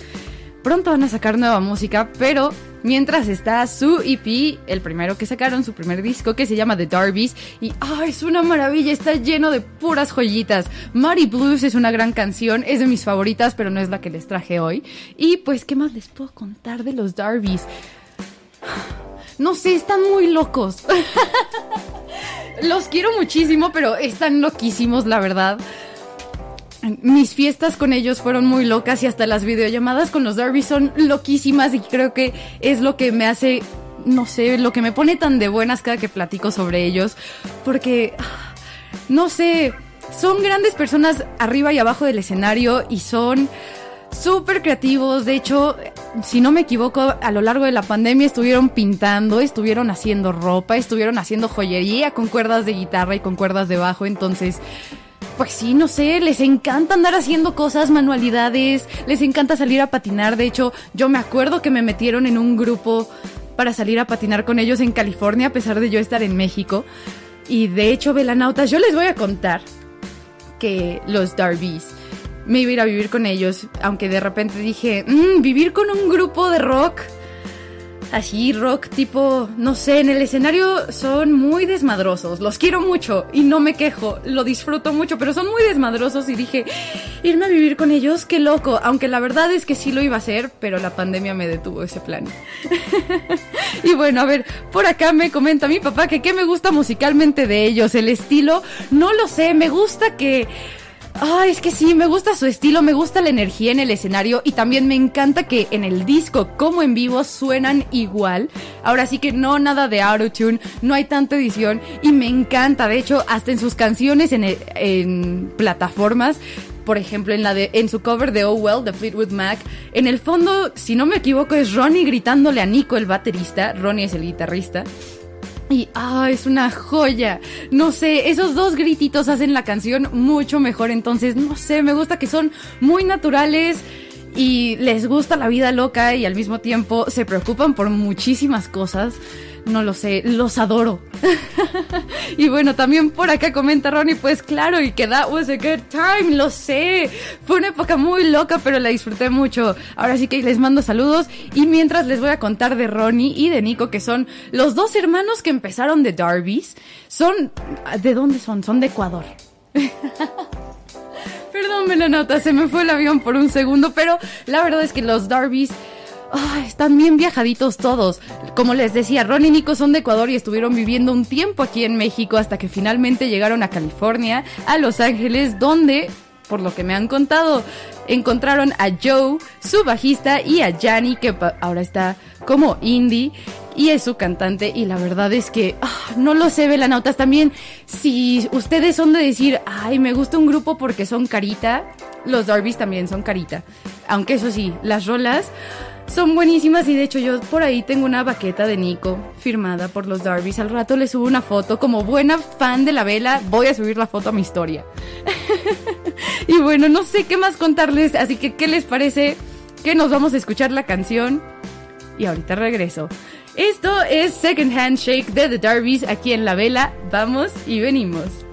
pronto van a sacar nueva música, pero mientras está su EP, el primero que sacaron, su primer disco que se llama The Darbies y ah, es una maravilla, está lleno de puras joyitas. Muddy Blues es una gran canción, es de mis favoritas, pero no es la que les traje hoy. Y pues, ¿qué más les puedo contar de los Darbies? No sé, están muy locos. Los quiero muchísimo, pero están loquísimos, la verdad. Mis fiestas con ellos fueron muy locas y hasta las videollamadas con los Darby son loquísimas y creo que es lo que me hace, no sé, lo que me pone tan de buenas cada que platico sobre ellos. Porque, ah, no sé, son grandes personas arriba y abajo del escenario y son súper creativos. De hecho, si no me equivoco, a lo largo de la pandemia estuvieron pintando, estuvieron haciendo ropa, estuvieron haciendo joyería con cuerdas de guitarra y con cuerdas de bajo. Entonces, pues sí, no sé, les encanta andar haciendo cosas, manualidades, les encanta salir a patinar. De hecho, yo me acuerdo que me metieron en un grupo para salir a patinar con ellos en California, a pesar de yo estar en México. Y de hecho, velanautas, yo les voy a contar que los Darbies me iba a ir a vivir con ellos, aunque de repente dije, "Mm, vivir con un grupo de rock, así rock tipo, no sé, en el escenario son muy desmadrosos, los quiero mucho y no me quejo, lo disfruto mucho, pero son muy desmadrosos y dije, irme a vivir con ellos, qué loco, aunque la verdad es que sí lo iba a hacer, pero la pandemia me detuvo ese plan. y bueno, a ver, por acá me comenta mi papá que qué me gusta musicalmente de ellos, el estilo, no lo sé, me gusta que... Ay, es que sí, me gusta su estilo, me gusta la energía en el escenario y también me encanta que en el disco como en vivo suenan igual. Ahora sí que no nada de autotune, no hay tanta edición y me encanta, de hecho, hasta en sus canciones en, plataformas por ejemplo, en la de en su cover de Oh Well de Fleetwood Mac, en el fondo, si no me equivoco, es Ronnie gritándole a Nico el baterista, Ronnie es el guitarrista. Y, ah, es una joya. No sé, esos dos grititos hacen la canción mucho mejor. Entonces, no sé, me gusta que son muy naturales y les gusta la vida loca y al mismo tiempo se preocupan por muchísimas cosas. No lo sé, los adoro. y bueno, también por acá comenta Ronnie, pues claro, y que that was a good time, lo sé. Fue una época muy loca, pero la disfruté mucho. Ahora sí que les mando saludos y mientras les voy a contar de Ronnie y de Nico, que son los dos hermanos que empezaron de Darby's. Son, ¿de dónde son? Son de Ecuador. Perdón, Melanota, se me fue el avión por un segundo, pero la verdad es que los Darby's están bien viajaditos todos. Como les decía, Ron y Nico son de Ecuador y estuvieron viviendo un tiempo aquí en México hasta que finalmente llegaron a California, a Los Ángeles, donde, por lo que me han contado, encontraron a Joe, su bajista, y a Yanni, que ahora está como indie. Y es su cantante y la verdad es que ah, no lo sé, Velanautas. También, si ustedes son de decir, ay, me gusta un grupo porque son carita, los Darby's también son carita. Aunque eso sí, las rolas son buenísimas y de hecho yo por ahí tengo una baqueta de Nico firmada por los Darby's. Al rato le subo una foto. Como buena fan de la vela, voy a subir la foto a mi historia. Y bueno, no sé qué más contarles, así que ¿qué les parece? Que nos vamos a escuchar la canción y ahorita regreso. Esto es Second Handshake de The Darbies aquí en La Vela. Vamos y venimos.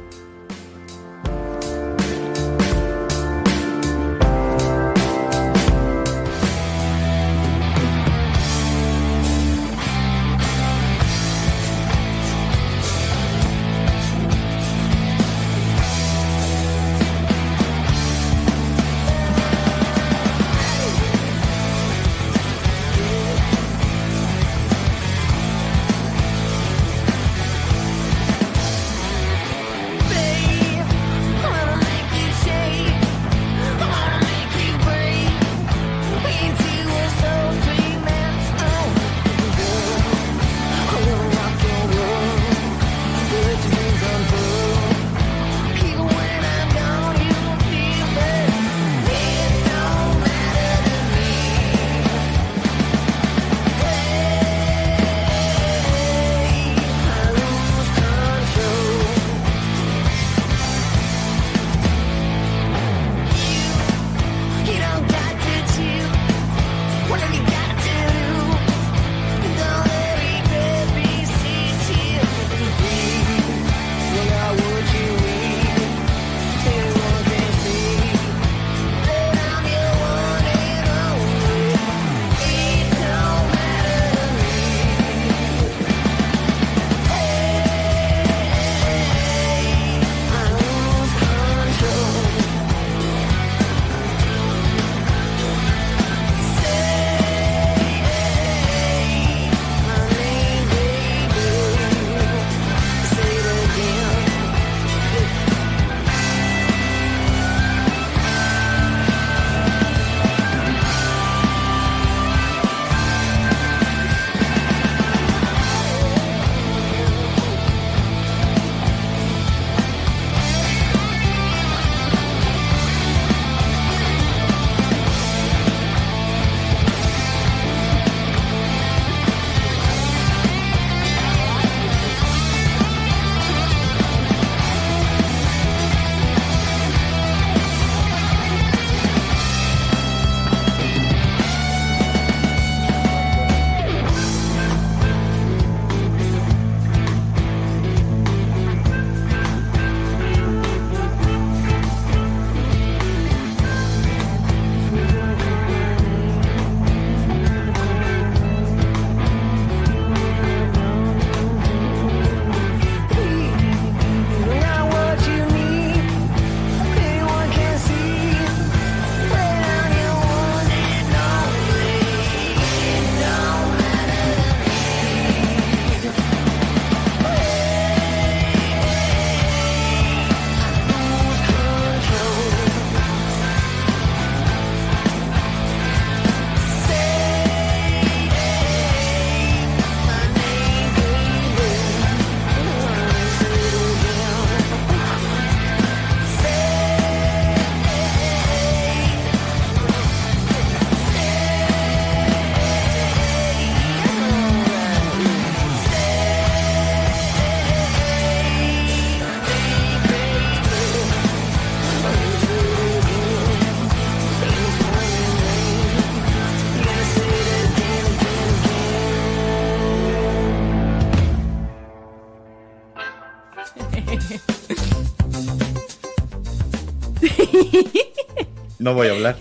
No voy a hablar.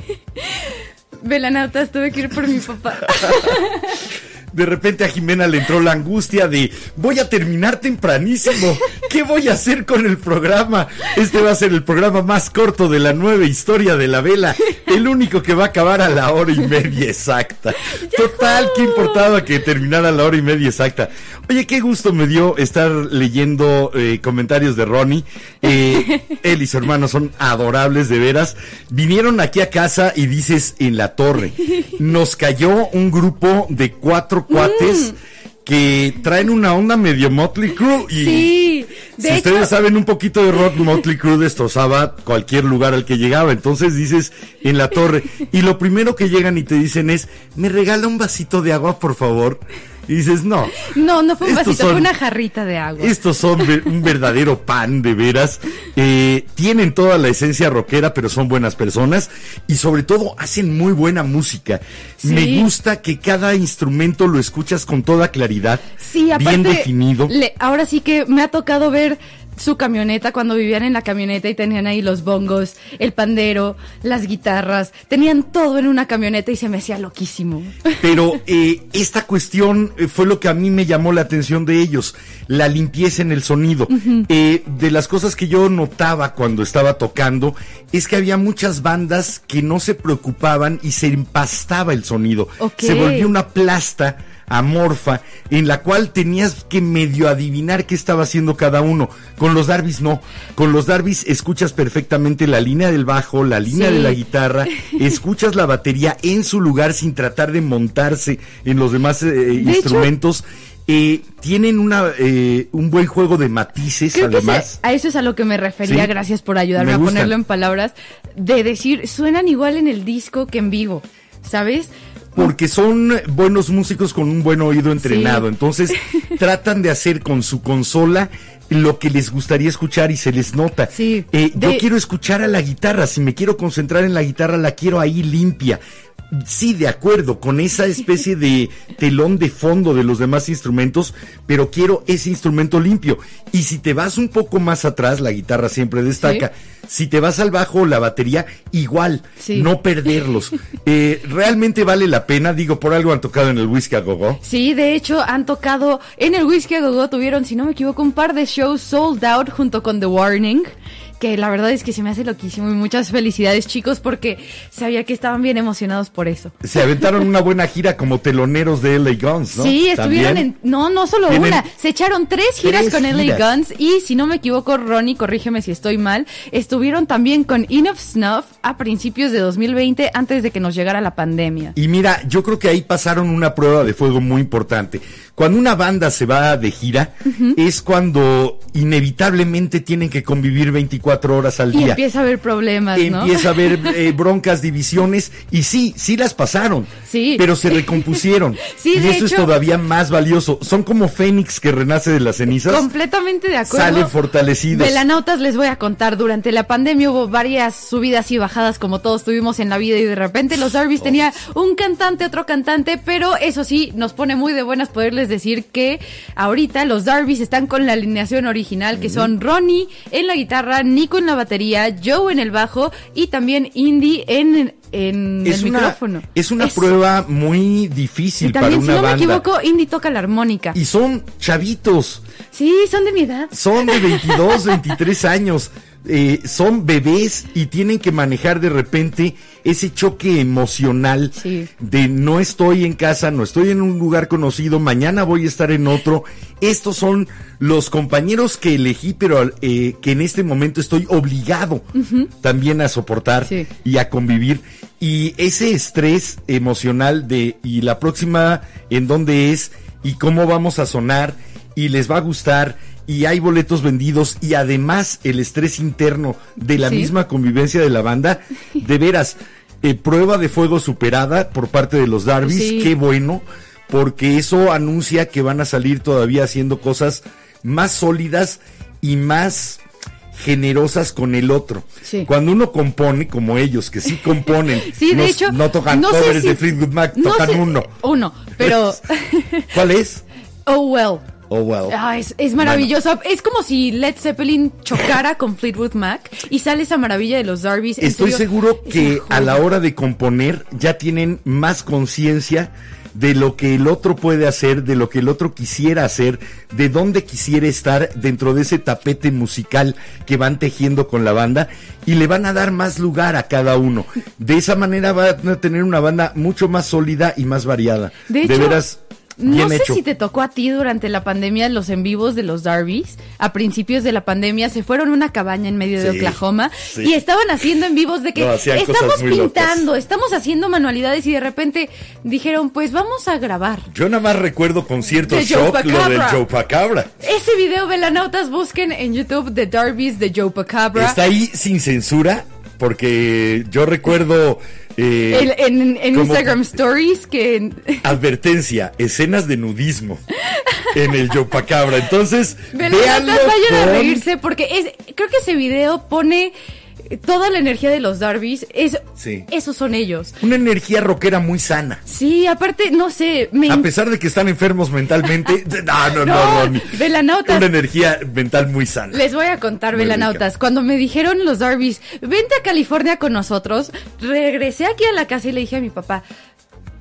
Velanautas, tuve que ir por mi papá. De repente a Jimena le entró la angustia de voy a terminar tempranísimo. ¿Qué voy a hacer con el programa? Este va a ser el programa más corto de la nueva historia de la vela. El único que va a acabar a la hora y media exacta. Total, qué importaba que terminara a la hora y media exacta. Oye, qué gusto me dio estar leyendo eh, comentarios de Ronnie. Eh, él y su hermano son adorables de veras. Vinieron aquí a casa y dices en la torre. Nos cayó un grupo de cuatro cuates. Que traen una onda medio Motley Crue y Sí, de si hecho- ustedes saben un poquito de rock, Motley Crue destrozaba cualquier lugar al que llegaba. Entonces dices en la torre y lo primero que llegan y te dicen es, ¿me regala un vasito de agua, por favor? Y dices, no. No, no fue un vasito, son- fue una jarrita de agua. Estos son un verdadero pan, de veras. Eh, tienen toda la esencia rockera, pero son buenas personas. Y sobre todo, hacen muy buena música. Sí. Me gusta que cada instrumento lo escuchas con toda claridad. Sí, aparte, Bien definido. le- ahora sí que me ha tocado ver su camioneta cuando vivían en la camioneta y tenían ahí los bongos, el pandero, las guitarras, tenían todo en una camioneta y se me hacía loquísimo. Pero eh, esta cuestión eh, fue lo que a mí me llamó la atención de ellos, la limpieza en el sonido. Eh, de las cosas que yo notaba cuando estaba tocando es que había muchas bandas que no se preocupaban y se empastaba el sonido. Se volvió una plasta amorfa en la cual tenías que medio adivinar qué estaba haciendo cada uno. Con los Darbys no. Con los Darbys escuchas perfectamente la línea del bajo, la línea Sí. de la guitarra, escuchas la batería en su lugar sin tratar de montarse en los demás eh, hecho- instrumentos. Eh, tienen una eh, un buen juego de matices Creo además. a eso es a lo que me refería, Sí. gracias por ayudarme Me a ponerlo en palabras, de decir, suenan igual en el disco que en vivo, ¿sabes? Porque son buenos músicos con un buen oído entrenado. Sí. Entonces tratan de hacer con su consola lo que les gustaría escuchar y se les nota. Sí. Eh, Yo quiero escuchar a la guitarra. Si me quiero concentrar en la guitarra, la quiero ahí limpia. Sí, de acuerdo, con esa especie de telón de fondo de los demás instrumentos, pero quiero ese instrumento limpio. Y si te vas un poco más atrás, la guitarra siempre destaca. Si te vas al bajo o la batería, igual, Sí. no perderlos. Eh, realmente vale la pena, digo, por algo han tocado en el Whisky a Gogo. Sí, de hecho han tocado en el Whisky a Go tuvieron, si no me equivoco, un par de shows sold out junto con The Warning. Que la verdad es que se me hace loquísimo y muchas felicidades chicos porque sabía que estaban bien emocionados por eso. Se aventaron una buena gira como teloneros de LA Guns, ¿no? Sí, estuvieron También. en... No, no solo Tienen una. Se echaron tres giras tres con LA giras. Guns y si no me equivoco, Ronnie, corrígeme si estoy mal, estuvieron también con Enough Snuff a principios de 2020 antes de que nos llegara la pandemia. Y mira, yo creo que ahí pasaron una prueba de fuego muy importante. Cuando una banda se va de gira, es cuando inevitablemente tienen que convivir 24 horas al Y día. empieza a haber problemas, ¿no? Empieza a haber eh, broncas, divisiones, y sí, sí las pasaron. Sí. Pero se recompusieron. Sí, y de eso es todavía más valioso. Son como Fénix que renace de las cenizas. Completamente de acuerdo. Salen fortalecidos. Velanautas les voy a contar. Durante la pandemia hubo varias subidas y bajadas como todos tuvimos en la vida y de repente los Darby's tenía un cantante, otro cantante, pero eso sí, nos pone muy de buenas poderles decir que ahorita los Darby's están con la alineación original que son Ronnie en la guitarra, Nico en la batería, Joe en el bajo y también Indy en, en es el una, micrófono. es una Eso. prueba muy difícil Y para también, una si no banda. me equivoco, Indy toca la armónica. Y son chavitos. Sí, son de mi edad. son de 22, 23 años, eh, son bebés y tienen que manejar de repente ese choque emocional Sí. de no estoy en casa, no estoy en un lugar conocido, mañana voy a estar en otro. Estos son los compañeros que elegí, pero eh, que en este momento estoy obligado también a soportar Sí. y a convivir. Y ese estrés emocional de, y la próxima, en dónde es, y cómo vamos a sonar, y les va a gustar, y hay boletos vendidos, y además el estrés interno de la Sí. misma convivencia de la banda, de veras, eh, prueba de fuego superada por parte de los Darby's, Sí. qué bueno, porque eso anuncia que van a salir todavía haciendo cosas más sólidas y más generosas con el otro. Sí. Cuando uno compone, como ellos, que sí componen, Sí, de no, hecho. no tocan no sé covers si- de Fleetwood Mac, no tocan sé- uno. Uno, pero. ¿Cuál es? oh, well. Oh, well. Ah, es, es maravilloso. Es como si Led Zeppelin chocara con Fleetwood Mac y sale esa maravilla de los Darby's. Estoy seguro que a la hora de componer ya tienen más conciencia de lo que el otro puede hacer, de lo que el otro quisiera hacer, de dónde quisiera estar dentro de ese tapete musical que van tejiendo con la banda y le van a dar más lugar a cada uno. De esa manera van a tener una banda mucho más sólida y más variada. De hecho, veras, No sé hecho. si te tocó a ti durante la pandemia los en vivos de los Darby's. A principios de la pandemia se fueron a una cabaña en medio de Oklahoma sí. y estaban haciendo en vivos de que No, estamos locas. pintando, estamos haciendo manualidades y de repente dijeron, pues vamos a grabar. Yo nada más recuerdo con cierto De Joe shock lo del. Joe Pacabra. Ese video, velanautas, busquen en YouTube de Darby's de Joe Pacabra. Está ahí sin censura porque yo recuerdo eh, El- en Instagram Stories que... advertencia, escenas de nudismo en el Yopacabra. Entonces, véanlo Velanautas vayan a reírse porque es, creo que ese video pone toda la energía de los Darby's. Es, Sí. Esos son ellos. una energía rockera muy sana. Sí, aparte, no sé, me A pesar de que están enfermos mentalmente, no, no, no, No. Velanautas. Una energía mental muy sana. Les voy a contar, Muy velanautas. rica. Cuando me dijeron los Darby's, vente a California con nosotros, regresé aquí a la casa y le dije a mi papá,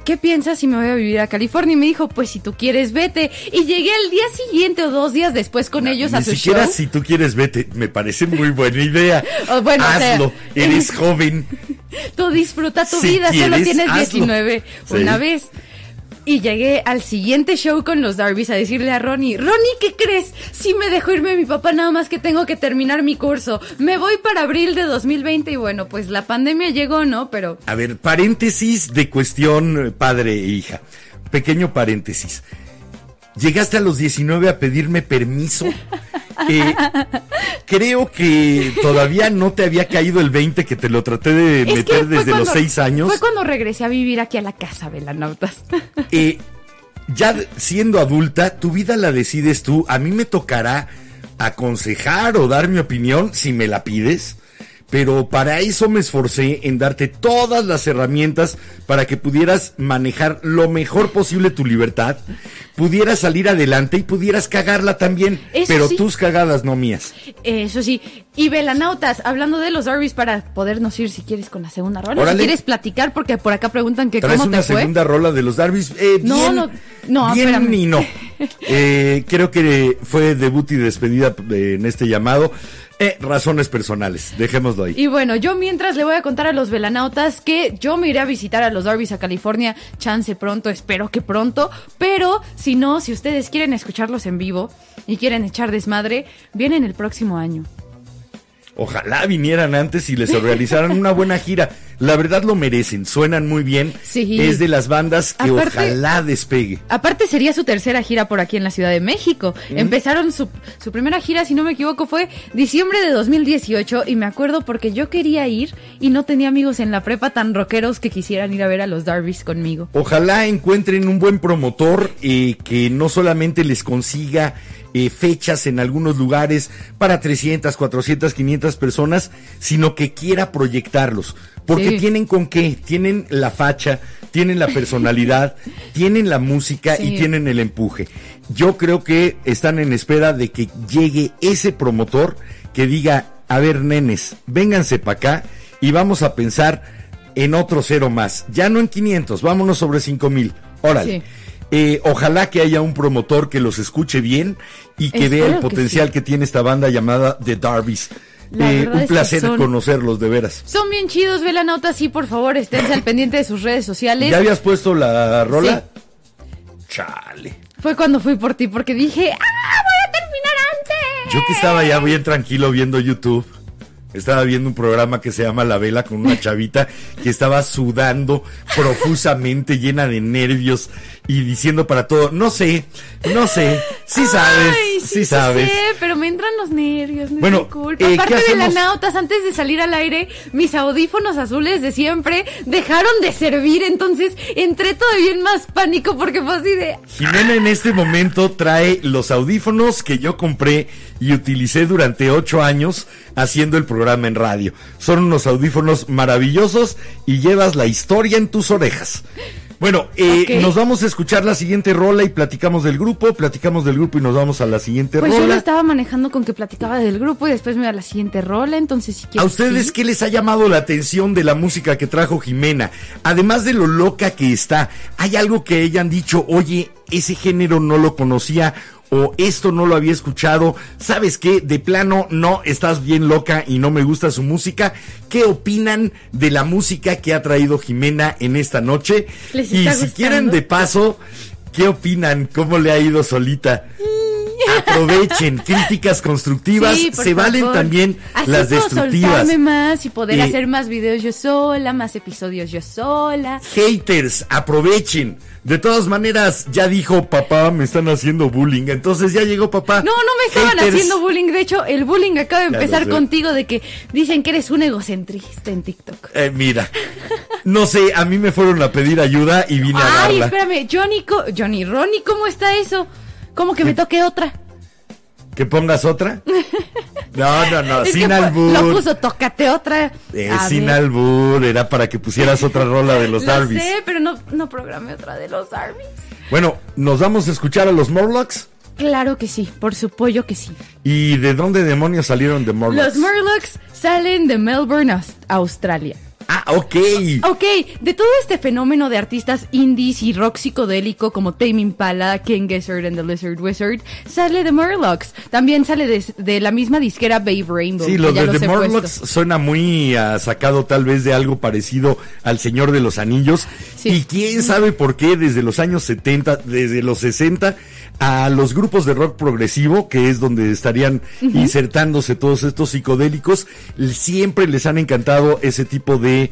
¿qué piensas si me voy a vivir a California? Y me dijo, pues si tú quieres, vete. Y llegué al día siguiente o dos días después con ellos a Ni su siquiera show. si tú quieres vete, me parece muy buena idea. Oh, bueno, o sea, Hazlo, eres joven. Tú disfruta tu Si vida, solo quieres, tienes hazlo. 19 Sí. una vez. Y llegué al siguiente show con los Darby's a decirle a Ronnie, Ronnie, ¿qué crees? Sí me dejó irme mi papá, nada más que tengo que terminar mi curso. Me voy para abril de 2020 y bueno, pues la pandemia llegó, ¿no? Pero A ver, paréntesis de cuestión eh, padre e hija. Pequeño paréntesis. Llegaste a los 19 a pedirme permiso. Eh, creo que todavía no te había caído el 20 que te lo traté de es meter desde los cuando- 6 años. Fue cuando regresé a vivir aquí a la casa, Velanautas. Eh, ya siendo adulta, tu vida la decides tú. A mí me tocará aconsejar o dar mi opinión si me la pides. Pero para eso me esforcé en darte todas las herramientas para que pudieras manejar lo mejor posible tu libertad, pudieras salir adelante y pudieras cagarla también, Eso pero sí. tus cagadas no mías. Eso sí. Y Velanautas, hablando de los Darby's para podernos ir si quieres con la segunda ronda. Órale. Si quieres platicar, porque por acá preguntan que ¿Traes cómo una te fue. segunda rola de los Darby's? Eh, No, bien, no, no, bien espérame. y no. Eh, creo que fue debut y despedida eh, en este llamado. Eh, razones personales, dejémoslo ahí. Y bueno, yo mientras le voy a contar a los velanautas que yo me iré a visitar a los Darby's a California, chance pronto, espero que pronto, pero si no, si ustedes quieren escucharlos en vivo y quieren echar desmadre, vienen el próximo año. Ojalá vinieran antes y les organizaran una buena gira. La verdad lo merecen, suenan muy bien. Sí. Es de las bandas que Aparte- ojalá despegue. Aparte sería su tercera gira por aquí en la Ciudad de México. Empezaron su, su primera gira, si no me equivoco, fue diciembre de 2018 y me acuerdo porque yo quería ir y no tenía amigos en la prepa tan rockeros que quisieran ir a ver a los Darby's conmigo. Ojalá encuentren un buen promotor eh, que no solamente les consiga eh, fechas en algunos lugares para 300, 400, 500 personas, sino que quiera proyectarlos. Porque Sí. tienen con qué, tienen la facha, tienen la personalidad, tienen la música y tienen el empuje. Yo creo que están en espera de que llegue ese promotor que diga, a ver nenes, vénganse para acá y vamos a pensar en otro cero más. Ya no en 500, vámonos sobre 5000. Órale. Sí. Eh, ojalá que haya un promotor que los escuche bien y que vea el que potencial sí. que, tiene esta banda llamada The Darby's. La Eh, un placer son- conocerlos, de veras. Son bien chidos, velanautas, sí, por favor, esténse al pendiente de sus redes sociales. ¿Ya habías puesto la rola? Chale. Fue cuando fui por ti, porque dije, ¡ah, voy a terminar antes! Yo que estaba ya bien tranquilo viendo YouTube. Estaba viendo un programa que se llama La Vela con una chavita que estaba sudando profusamente, llena de nervios y diciendo para todo, no sé, no sé, sí sabes, Ay, sí, sabes. sé, pero me entran los nervios, no Bueno, es mi culpa. eh, ¿qué Aparte de hacemos? velanautas, antes de salir al aire, mis audífonos azules de siempre dejaron de servir, entonces entré todavía en más pánico porque fue así de... Jimena en este momento trae los audífonos que yo compré y utilicé durante ocho años haciendo el programa en radio. Son unos audífonos maravillosos y llevas la historia en tus orejas. Bueno, eh, nos vamos a escuchar la siguiente rola y platicamos del grupo, platicamos del grupo y nos vamos a la siguiente Pues yo lo rola. estaba manejando con que platicaba del grupo y después me iba a la siguiente rola, entonces si ¿A quieres... ustedes sí. qué les ha llamado la atención de la música que trajo Jimena? Además de lo loca que está, ¿hay algo que hayan dicho, oye, ese género no lo conocía o esto no lo había escuchado? ¿Sabes qué? De plano, no, estás bien loca y no me gusta su música. ¿Qué opinan de la música que ha traído Jimena en esta noche? ¿Les Y si gustando? quieren de paso, ¿qué opinan? ¿Cómo le ha ido solita? Aprovechen críticas constructivas, Sí, se valen también Así las destructivas. soltarme más y poder Eh, hacer más videos yo sola, más episodios yo sola. Haters, aprovechen. De todas maneras, ya dijo papá, me están haciendo bullying. Entonces ya llegó papá. No, no me estaban Haters. haciendo bullying. De hecho, el bullying acaba de empezar contigo de que dicen que eres un egocentrista en TikTok. Eh, mira, no sé, a mí me fueron a pedir ayuda y vine a Ay, darla. espérame, Johnny, Johnny, Ronnie, ¿cómo está eso? ¿Cómo que me toque otra? ¿Que pongas otra? No, no, no, Es sin albur. Lo puso, tócate otra. Eh, sin ver. albur, era para que pusieras otra rola de los Lo Darby's. sé, pero no, no programé otra de los. Bueno, nos vamos a escuchar a los Morlocks. Claro que sí, por su pollo que sí. ¿Y de dónde demonios salieron de Morlocks? Los Murlocs salen de Melbourne, Aus- Australia. Ah, ok. Ok, de todo este fenómeno de artistas indies y rock psicodélico como Tame Impala, King Gizzard and the Lizard Wizard, sale de Murlocs. También sale de, de la misma disquera Babe Rainbow. Sí, ya de The puesto. suena muy ah, sacado tal vez de algo parecido al Señor de los Anillos. Sí. Y quién sabe por qué desde los años 70, desde los 60, a los grupos de rock progresivo, que es donde estarían insertándose todos estos psicodélicos, siempre les han encantado ese tipo de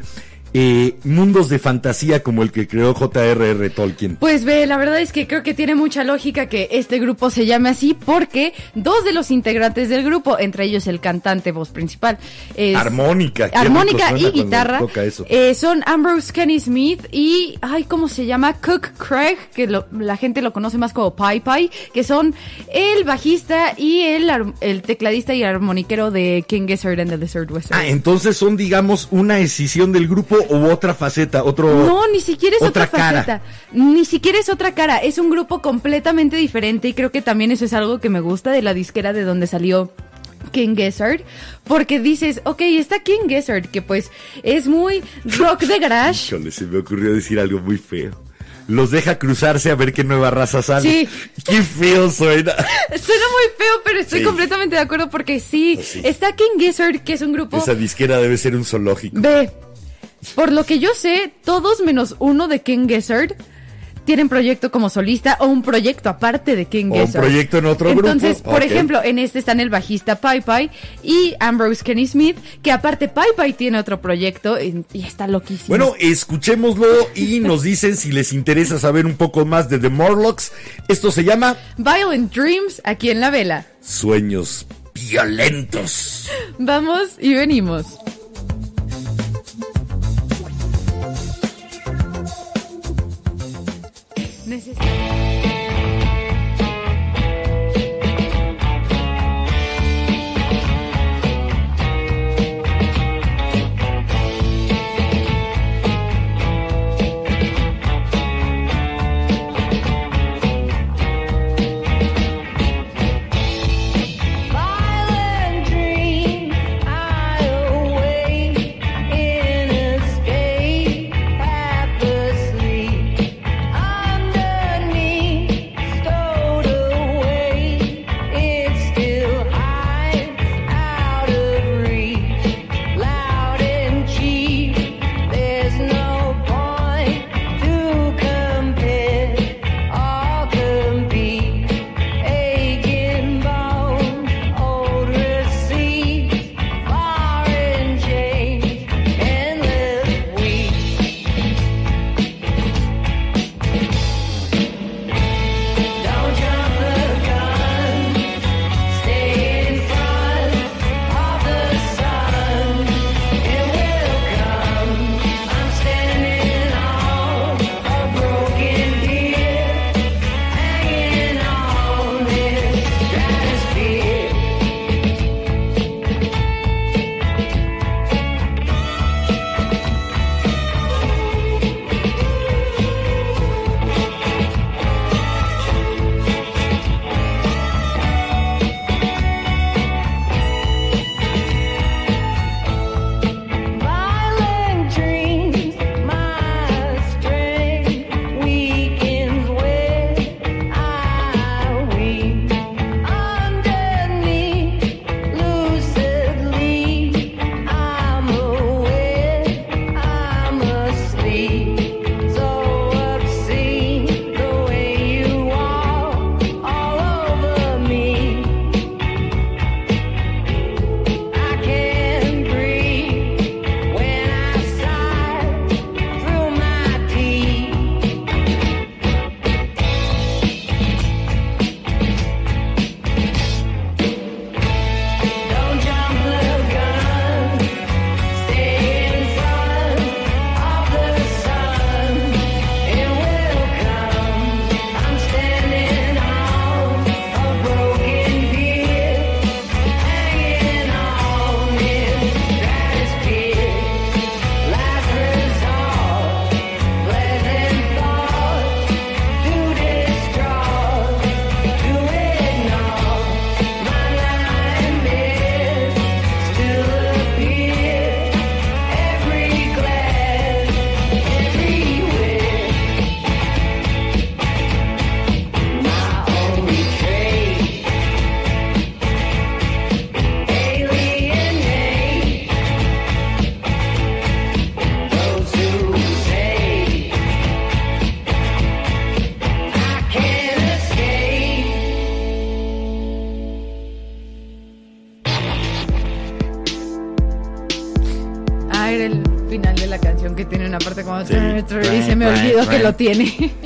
eh, mundos de fantasía como el que creó J.R.R. Tolkien. Pues ve, la verdad es que creo que tiene mucha lógica que este grupo se llame así porque dos de los integrantes del grupo, entre ellos el cantante voz principal, es Armónica. armónica y guitarra, eh, son Ambrose Kenny Smith y, ay, ¿cómo se llama? Cook Craig, que lo- la gente lo conoce más como Pai Pai, que son el bajista y el, el tecladista y armoniquero de King Gizzard and the Lizard Wizard. Ah, entonces son, digamos, una escisión del grupo u otra faceta, otro... No, ni siquiera es otra, otra cara. faceta. Ni siquiera es otra cara. Es un grupo completamente diferente y creo que también eso es algo que me gusta de la disquera de donde salió King Gizzard. Porque dices, ok, está King Gizzard, que pues es muy rock de garage. Híjole, se me ocurrió decir algo muy feo. Los deja cruzarse a ver qué nueva raza sale. Sí. Qué feo suena. Suena muy feo, pero estoy Sí. completamente de acuerdo porque sí, Pues sí. está King Gizzard, que es un grupo... Esa disquera debe ser un zoológico. Ve, por lo que yo sé, todos menos uno de King Gizzard tienen proyecto como solista o un proyecto aparte de King O un Gizzard. proyecto en otro grupo. Entonces, por ejemplo, en este están el bajista Pai Pai y Ambrose Kenny Smith, que aparte Pai Pai tiene otro proyecto y, y está loquísimo. Bueno, escuchémoslo y nos dicen si les interesa saber un poco más de The Morlocks. Esto se llama Violent Dreams aquí en la vela. Sueños Violentos. Vamos y venimos. Necesito- lo tiene.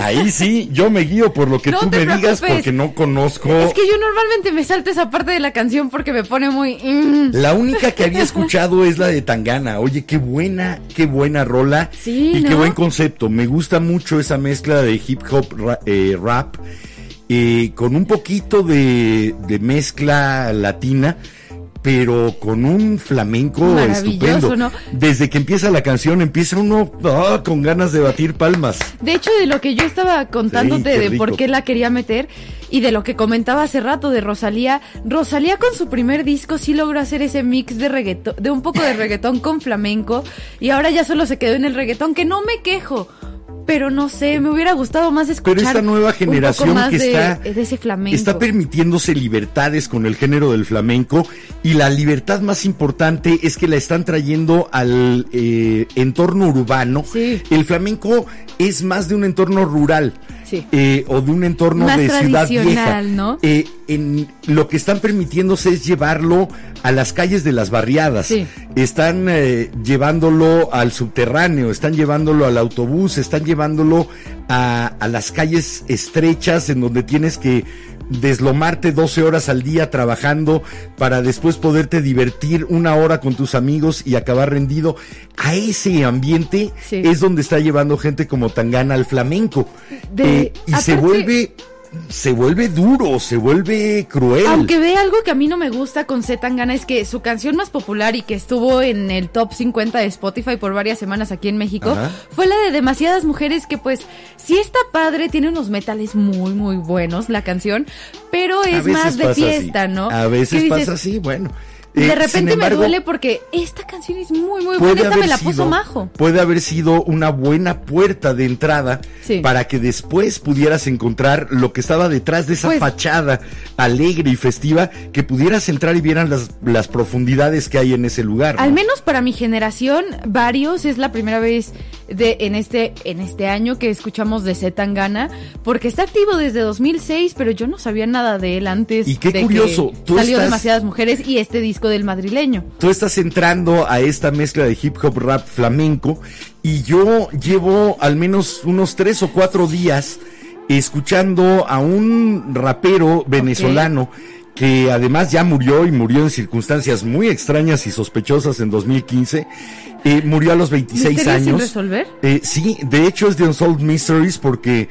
Ahí sí, yo me guío por lo que No tú me digas porque no conozco. Es que yo normalmente me salto esa parte de la canción porque me pone muy... mm. La única que había escuchado es la de Tangana. Oye, qué buena, qué buena rola. Sí, y qué buen concepto. Me gusta mucho esa mezcla de hip hop eh, rap eh, con un poquito de, de mezcla latina. Pero con un flamenco estupendo. ¿no? Desde que empieza la canción, empieza uno ah, con ganas de batir palmas. De hecho, de lo que yo estaba contándote Sí, de por qué la quería meter y de lo que comentaba hace rato de Rosalía, Rosalía con su primer disco sí logró hacer ese mix de reggaetón, de un poco de reggaetón con flamenco y ahora ya solo se quedó en el reggaetón, que no me quejo. Pero no sé, me hubiera gustado más escuchar. Pero esta nueva generación que de, está, de ese flamenco. está permitiéndose libertades con el género del flamenco y la libertad más importante es que la están trayendo al eh, entorno urbano. Sí. El flamenco es más de un entorno rural. Sí. eh, o de un entorno Más de ciudad vieja. ¿no? Eh, en, lo que están permitiéndose es llevarlo a las calles de las barriadas. Sí. Están eh, llevándolo al subterráneo, están llevándolo al autobús, están llevándolo a, a las calles estrechas en donde tienes que deslomarte 12 horas al día trabajando para después poderte divertir una hora con tus amigos y acabar rendido. A ese ambiente Sí. es donde está llevando gente como Tangana al flamenco. De- Eh, y se vuelve se vuelve duro, se vuelve cruel. Aunque ve algo que a mí no me gusta con Z Tangana es que su canción más popular y que estuvo en el top 50 de Spotify por varias semanas aquí en México Ajá. fue la de demasiadas mujeres que pues sí está padre, tiene unos metales muy muy buenos la canción, pero es más de fiesta, así. ¿no? A veces pasa así, bueno. De repente embargo, me duele porque esta canción es muy muy buena, esta me la sido, puso Majo. Puede haber sido una buena puerta de entrada Sí. para que después pudieras encontrar lo que estaba detrás de esa Pues- fachada alegre y festiva, que pudieras entrar y vieran las, las profundidades que hay en ese lugar. ¿no? Al menos para mi generación, varios es la primera vez de en este en este año que escuchamos de Z Tangana, porque está activo desde 2006, pero yo no sabía nada de él antes. Y qué de curioso, que tú salió estás- demasiadas mujeres y este disco del madrileño. Tú estás entrando a esta mezcla de hip hop rap flamenco y yo llevo al menos unos tres o cuatro días escuchando a un rapero venezolano que además ya murió y murió en circunstancias muy extrañas y sospechosas en 2015. Eh, murió a los 26 ¿Misterios sin años. resolver? Eh, sí, de hecho es de Unsolved Mysteries porque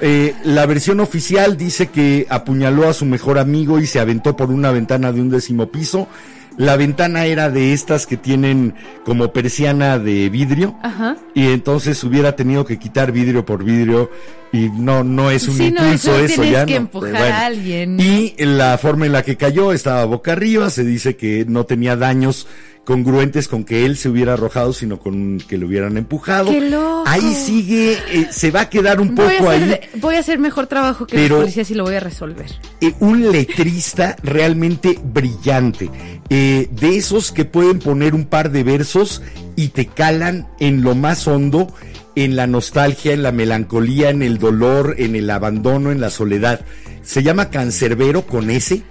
eh, la versión oficial dice que apuñaló a su mejor amigo y se aventó por una ventana de un décimo piso. La ventana era de estas que tienen como persiana de vidrio Ajá. y entonces hubiera tenido que quitar vidrio por vidrio y no no es un Sí, no, impulso eso ya que no. empujar Bueno. a alguien. Y la forma en la que cayó estaba boca arriba, se dice que no tenía daños congruentes con que él se hubiera arrojado, sino con que lo hubieran empujado. ¡Qué loco! Ahí sigue, eh, se va a quedar un Voy poco ahí. voy a hacer mejor trabajo que Pero- los policías y lo voy a resolver. eh, un letrista realmente brillante. eh, de esos que pueden poner un par de versos y te calan en lo más hondo, en la nostalgia, en la melancolía, en el dolor, en el abandono, en la soledad. Se llama Cancerbero con S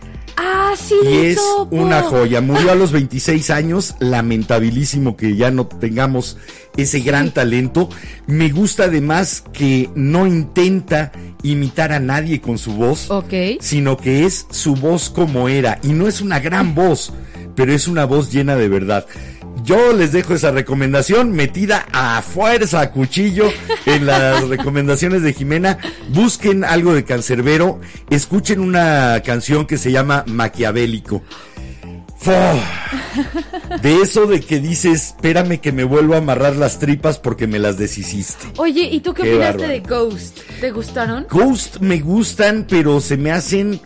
Ah, sí, y es topo. una joya. Murió a los 26 años, lamentabilísimo que ya no tengamos ese gran talento. Me gusta además que no intenta imitar a nadie con su voz Ok. sino que es su voz como era. Y no es una gran voz, pero es una voz llena de verdad. Yo les dejo esa recomendación metida a fuerza, a cuchillo, en las recomendaciones de Jimena. Busquen algo de Cancerbero, escuchen una canción que se llama Maquiavélico. De eso de que dices, espérame que me vuelvo a amarrar las tripas porque me las deshiciste. Oye, ¿y tú qué, Qué opinaste bárbaro. de Ghost? ¿Te gustaron? Ghost me gustan, pero se me hacen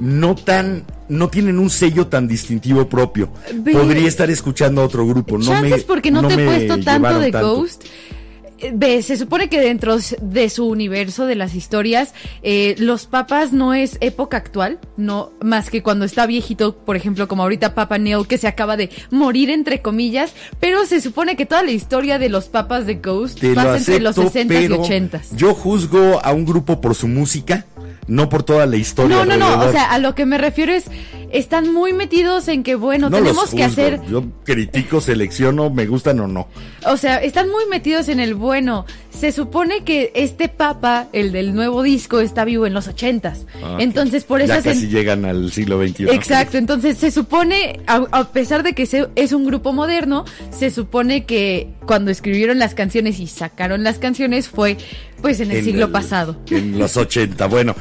no tan, no tienen un sello tan distintivo propio. Podría estar escuchando a otro grupo. No me, porque no, te he puesto tanto de Ghost. Eh, Ve, se supone que dentro de su universo de las historias, eh, los papas no es época actual, no más que cuando está viejito, por ejemplo, como ahorita Papa Neil, que se acaba de morir entre comillas, pero se supone que toda la historia de los papas de Ghost Te lo pasa entre los acepto, 60 y pero 80 Yo juzgo a un grupo por su música, no por toda la historia. No, no, no, o sea, a lo que me refiero es, están muy metidos en que, bueno, No tenemos que hacer, Yo critico, selecciono, me gustan o no. o sea, están muy metidos en el bueno. Se supone que este papa, el del nuevo disco, está vivo en los ochentas. Ah, Entonces, por eso ya casi llegan al siglo XXI. Exacto, entonces se supone, a, a pesar de que se- es un grupo moderno, se supone que cuando escribieron las canciones y sacaron las canciones fue pues en el En siglo el- pasado. En los 80. Bueno,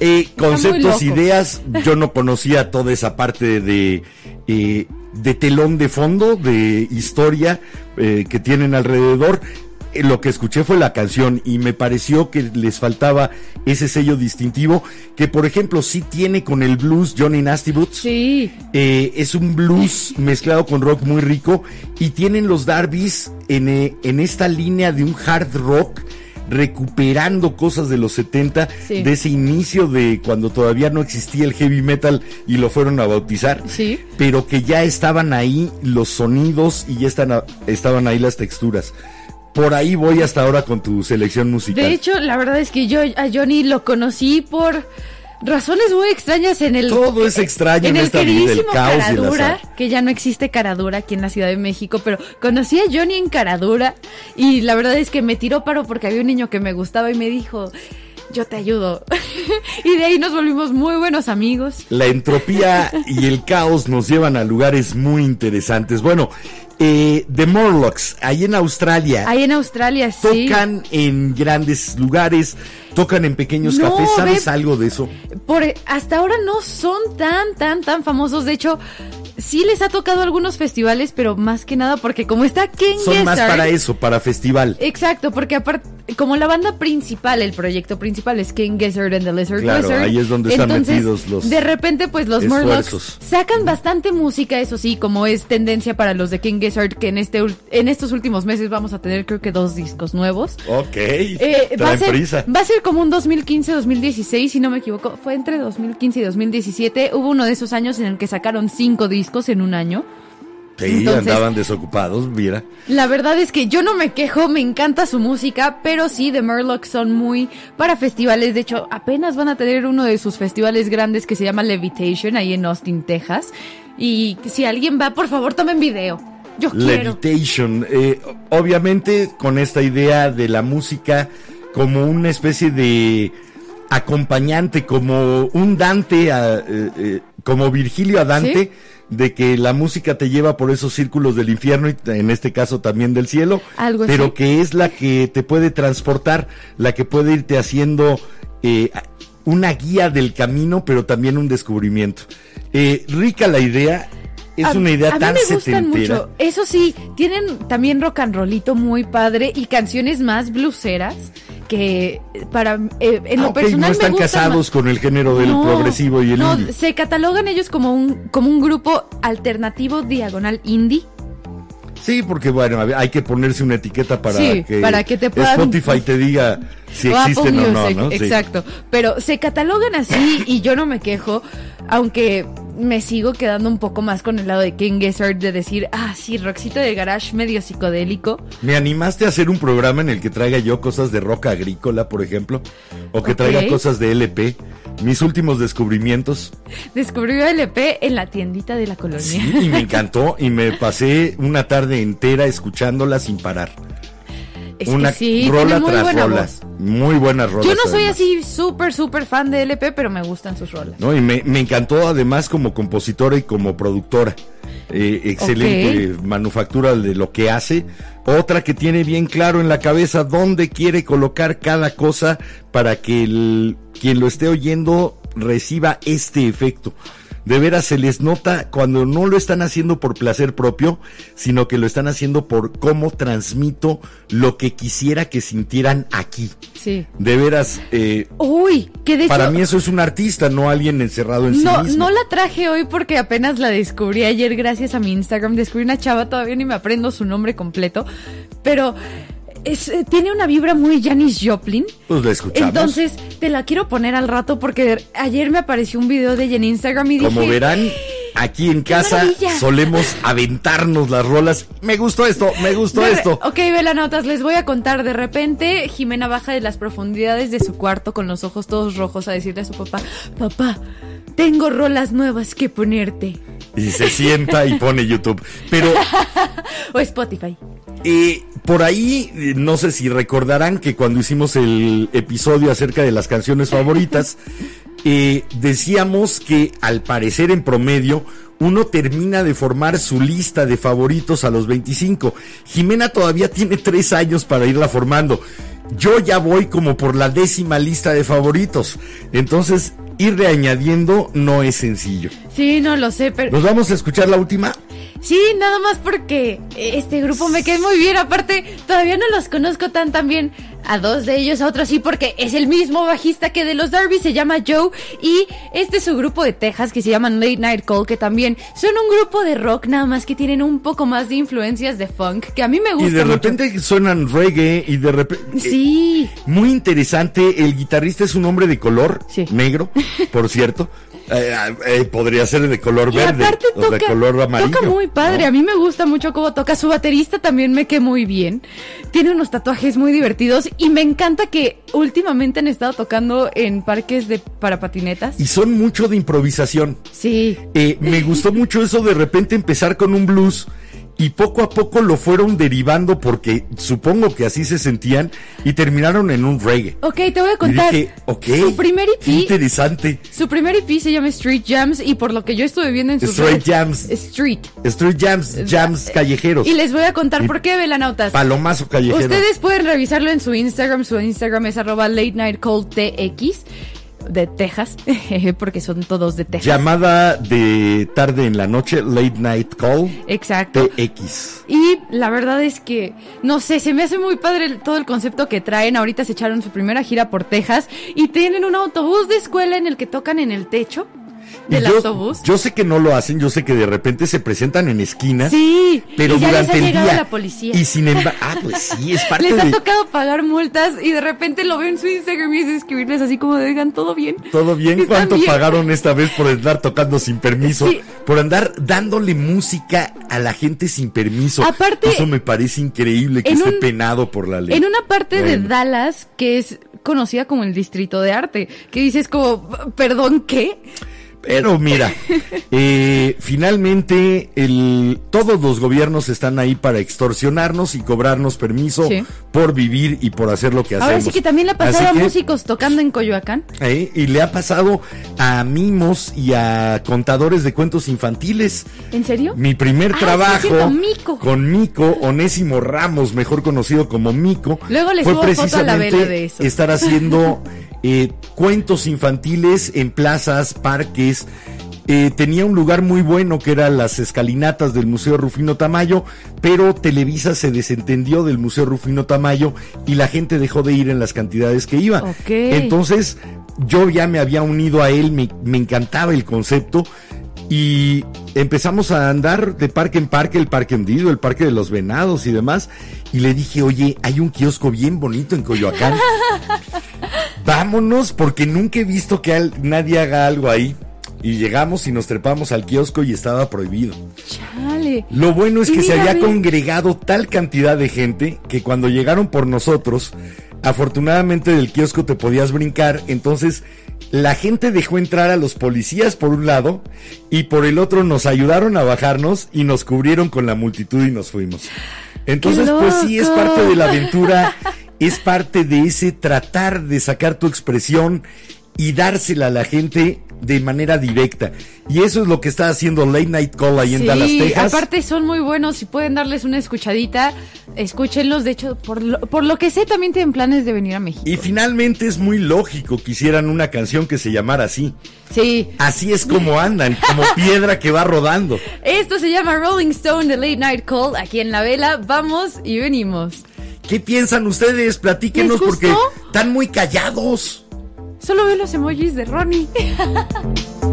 eh, conceptos, ideas. Yo no conocía toda esa parte de, eh, de telón de fondo, de historia eh, que tienen alrededor. Eh, Lo que escuché fue la canción y me pareció que les faltaba ese sello distintivo que, por ejemplo, sí tiene con el blues Johnny Nasty Boots. Sí, Eh, es un blues mezclado con rock muy rico y tienen los Darby's en, eh, en esta línea de un hard rock recuperando cosas de los 70, Sí. de ese inicio de cuando todavía no existía el heavy metal y lo fueron a bautizar, Sí. pero que ya estaban ahí los sonidos y ya están estaban ahí las texturas. Por ahí voy hasta ahora con tu selección musical. de hecho, la verdad es que yo a Johnny lo conocí por razones muy extrañas en el Todo es extraño en el esta el queridísimo Caradura, que ya no existe Caradura aquí en la Ciudad de México, pero conocí a Johnny en Caradura y la verdad es que me tiró paro porque había un niño que me gustaba y me dijo, yo te ayudo. y de ahí nos volvimos muy buenos amigos. La entropía y el caos nos llevan a lugares muy interesantes. Bueno, eh, The Morlocks, ahí en Australia, Ahí en Australia, sí. tocan en grandes lugares, tocan en pequeños No, cafés. ¿Sabes ve- algo de eso? Por, hasta ahora no son tan, tan, tan famosos. De hecho, sí les ha tocado algunos festivales, pero más que nada porque como está Ken Son más para eso, para festival. Exacto, porque aparte, como la banda principal, el proyecto principal es King Gizzard and the Lizard Claro, Wizard. ahí es donde están metidos los De repente, pues los esfuerzos. Morlocks sacan bastante música, eso sí, como es tendencia para los de King Gizzard, que en este en estos últimos meses vamos a tener creo que dos discos nuevos. Ok, Eh, va, a ser, prisa. va a ser como un 2015-2016, si no me equivoco. Fue entre 2015 y 2017. Hubo uno de esos años en el que sacaron cinco discos en un año. Sí, entonces- andaban desocupados, mira. La verdad es que yo no me quejo, me encanta su música, pero sí, The Murlocs son muy para festivales. De hecho, apenas van a tener uno de sus festivales grandes que se llama Levitation, ahí en Austin, Texas. Y si alguien va, por favor, tomen video. Yo quiero. Levitation, eh, obviamente con esta idea de la música como una especie de acompañante, como un Dante, a- eh, eh, como Virgilio a Dante, Sí. De que la música te lleva por esos círculos del infierno y en este caso también del cielo, Algo así. pero que es la que te puede transportar, la que puede irte haciendo eh, una guía del camino, pero también un descubrimiento. Eh, rica la idea. Es A- una idea a tan mí me gustan mucho. Eso sí, tienen también rock and rollito muy padre y canciones más bluseras que para eh, en Ah, lo ok, personal no están casados más. con el género del No, progresivo y el no, indie. se catalogan ellos como un como un grupo alternativo diagonal indie. Sí, porque bueno, hay que ponerse una etiqueta para Sí, que, para que te puedan- Spotify te diga si o Apple existen o no, Music, ¿no? Sí. Exacto. Pero se catalogan así y yo no me quejo, aunque me sigo quedando un poco más con el lado de King Gizzard de decir, ah, sí, rockcito de garage medio psicodélico. ¿Me animaste a hacer un programa en el que traiga yo cosas de rock agrícola, por ejemplo? O que traiga cosas de LP. Mis últimos descubrimientos. Descubrió LP en la tiendita de la colonia. Sí, y me encantó. Y me pasé una tarde entera escuchándola sin parar. Es una que sí, rola tiene muy tras buena rola. voz. Muy buenas rolas. Yo no soy además. así súper, súper fan de LP, pero me gustan sus rolas. ¿no? Y me, me encantó además como compositora y como productora. Eh, excelente manufactura de lo que hace. Otra que tiene bien claro en la cabeza dónde quiere colocar cada cosa para que el, quien lo esté oyendo reciba este efecto. De veras se les nota cuando no lo están haciendo por placer propio, sino que lo están haciendo por cómo transmito lo que quisiera que sintieran aquí. Sí. De veras, eh, Uy, que de para hecho... mí eso es un artista, no alguien encerrado en No, sí mismo. no la traje hoy porque apenas la descubrí ayer gracias a mi Instagram. Descubrí una chava, todavía ni me aprendo su nombre completo, pero es, eh, tiene una vibra muy Janis Joplin. Pues la escuchamos. Entonces, te la quiero poner al rato porque ayer me apareció un video de ella en Instagram y Como dije... verán, aquí en casa solemos aventarnos las rolas. Me gustó esto, me gustó esto. Ok, notas, les voy a contar. De repente, Jimena baja de las profundidades de su cuarto con los ojos todos rojos a decirle a su papá: Papá, tengo rolas nuevas que ponerte. Y se sienta y pone YouTube. Pero O Spotify. Eh, por ahí, no sé si recordarán que cuando hicimos el episodio acerca de las canciones favoritas, eh, decíamos que al parecer en promedio uno termina de formar su lista de favoritos a los 25. Jimena todavía tiene tres años para irla formando. Yo ya voy como por la décima lista de favoritos. Entonces, irle añadiendo no es sencillo. Sí, no lo sé, pero. ¿Nos vamos a escuchar la última? Sí, nada más porque este grupo me cae muy bien. Aparte, todavía no los conozco tan tan bien. A dos de ellos, a otros sí, porque es el mismo bajista que de los Darby, se llama Joe. Y este es su grupo de Texas que se llaman Late Night Call, que también son un grupo de rock, nada más que tienen un poco más de influencias de funk, que a mí me gusta. Y de mucho. repente suenan reggae y de repente... Sí. Muy interesante, el guitarrista es un hombre de color Sí. negro, por cierto. Eh, eh, podría ser de color Y verde aparte o toca, de color amarillo. toca muy padre. ¿no? A mí me gusta mucho cómo toca. Su baterista también me queda muy bien. Tiene unos tatuajes muy divertidos. Y me encanta que últimamente han estado tocando en parques de para patinetas. Y son mucho de improvisación. Sí. Eh, me gustó mucho eso de repente empezar con un blues y poco a poco lo fueron derivando porque supongo que así se sentían y terminaron en un reggae. Ok, te voy a Y contar. dije, ok, Su primer E qué EP. interesante. Su primer EP se llama Street Jams. Y por lo que yo estuve viendo en sus Street Jams. Street. Street Jams, Jams callejeros. Y les voy a contar Y por qué, Velanautas. Palomazo callejero. Ustedes pueden revisarlo en su Instagram. Su Instagram es arroba late night call TX de Texas, porque son todos de Texas. Llamada de tarde en la noche, late night call, Exacto. TX. Y la verdad es que, no sé, se me hace muy padre el- todo el concepto que traen. Ahorita se echaron su primera gira por Texas y tienen un autobús de escuela en el que tocan en el techo del yo, autobús. yo sé que no lo hacen, yo sé que de repente se presentan en esquinas. sí, Pero y ya durante les ha el día. la policía. Y sin embargo, ah, pues sí, es parte Les ha de tocado pagar multas y de repente lo veo en su Instagram y es escribirles así como digan todo bien. todo bien. ¿Están ¿Cuánto bien?" pagaron esta vez por andar tocando sin permiso? Sí. Por andar dándole música a la gente sin permiso. Aparte, Eso me parece increíble que esté un- penado por la ley. En una parte de. Dallas que es conocida como el distrito de arte, que dices como, perdón, ¿qué? Pero mira, eh, finalmente el, todos los gobiernos están ahí para extorsionarnos y cobrarnos permiso Sí. por vivir y por hacer lo que hacemos. Ahora sí que también le ha pasado Así a que, músicos tocando en Coyoacán. eh, y le ha pasado a mimos y a contadores de cuentos infantiles. ¿En serio? Mi primer Ah, trabajo Mico. con Mico, Onésimo Ramos, mejor conocido como Mico, Luego le fue subo foto a la precisamente vela de eso. estar haciendo eh, cuentos infantiles en plazas, parques. Eh, tenía un lugar muy bueno que eran las escalinatas del Museo Rufino Tamayo, pero Televisa se desentendió del Museo Rufino Tamayo y la gente dejó de ir en las cantidades que iba. Entonces, yo ya me había unido a él, me, me encantaba el concepto y empezamos a andar de parque en parque, el parque hundido, el parque de los venados y demás. Y le dije, oye, hay un kiosco bien bonito en Coyoacán. Vámonos, porque nunca he visto que al- nadie haga algo ahí. Y llegamos y nos trepamos al kiosco y estaba prohibido. Chale. Lo bueno es que se había congregado tal cantidad de gente que cuando llegaron por nosotros, afortunadamente del kiosco te podías brincar, entonces la gente dejó entrar a los policías por un lado y por el otro nos ayudaron a bajarnos y nos cubrieron con la multitud y nos fuimos. Entonces, ¡Qué pues sí, es parte de la aventura, es parte de ese tratar de sacar tu expresión y dársela a la gente de manera directa. Y eso es lo que está haciendo Late Night Call ahí en Sí, Dallas, Texas. aparte son muy buenos, si pueden darles una escuchadita, escúchenlos. De hecho, por lo, por lo que sé, también tienen planes de venir a México. Y finalmente es muy lógico que hicieran una canción que se llamara así. Sí, Así es como andan, como piedra que va rodando. esto se llama Rolling Stone de Late Night Call, aquí en la vela. Vamos y venimos. ¿Qué piensan ustedes? Platíquenos ¿Les porque están muy callados. Solo veo los emojis de Ronnie.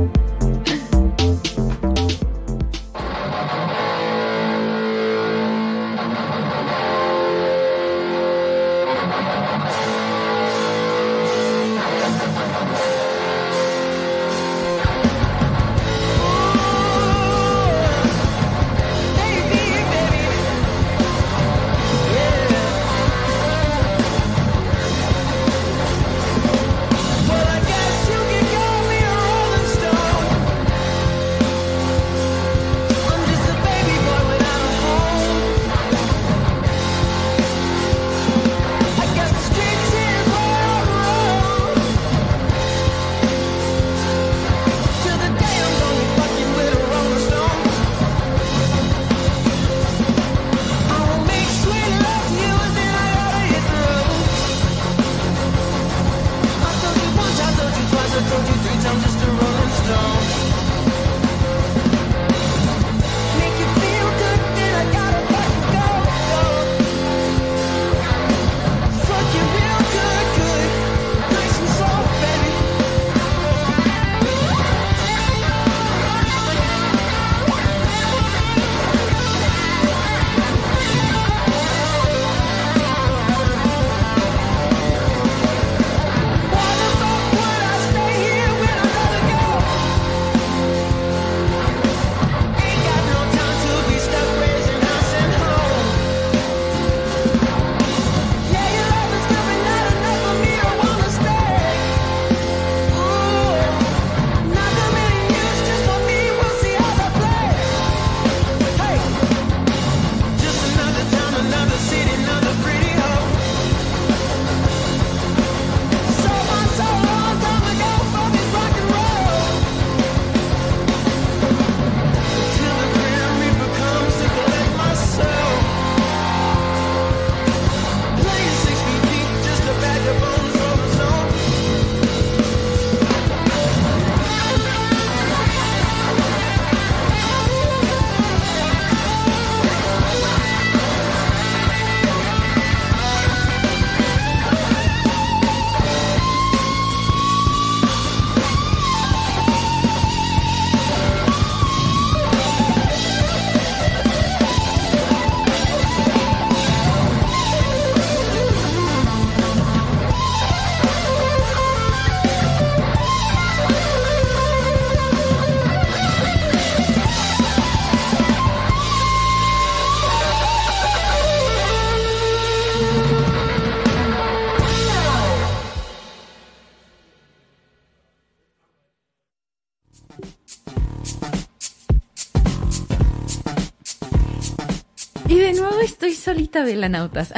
solita, velanautas.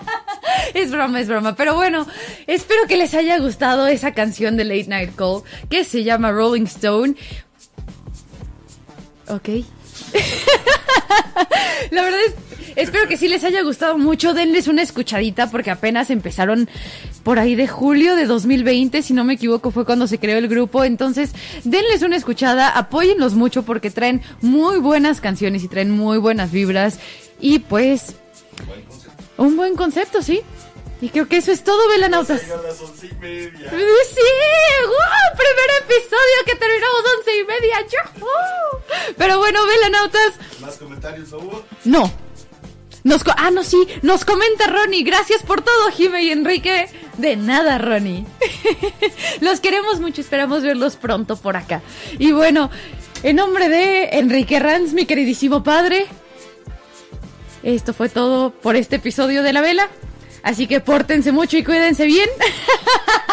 es broma, es broma. Pero bueno, espero que les haya gustado esa canción de Late Night Call que se llama Rolling Stone. Ok. La verdad es, espero que sí les haya gustado mucho. Denles una escuchadita porque apenas empezaron por ahí de julio de 2020, si no me equivoco, fue cuando se creó el grupo. Entonces, denles una escuchada, apóyenlos mucho porque traen muy buenas canciones y traen muy buenas vibras. Y pues, un buen concepto, sí. Y creo que eso es todo, velanautas. Sí, ¡Wow! Primer episodio que terminamos once y media. ¡Yujú! Pero bueno, velanautas. ¿Más comentarios? No. Nos ah, no, sí. Nos comenta Ronnie. Gracias por todo, Jime y Enrique. De nada, Ronnie. Los queremos mucho. Esperamos verlos pronto por acá. Y bueno, en nombre de Enrique Ranz, mi queridísimo padre, esto fue todo por este episodio de La Vela. Así que pórtense mucho y cuídense bien.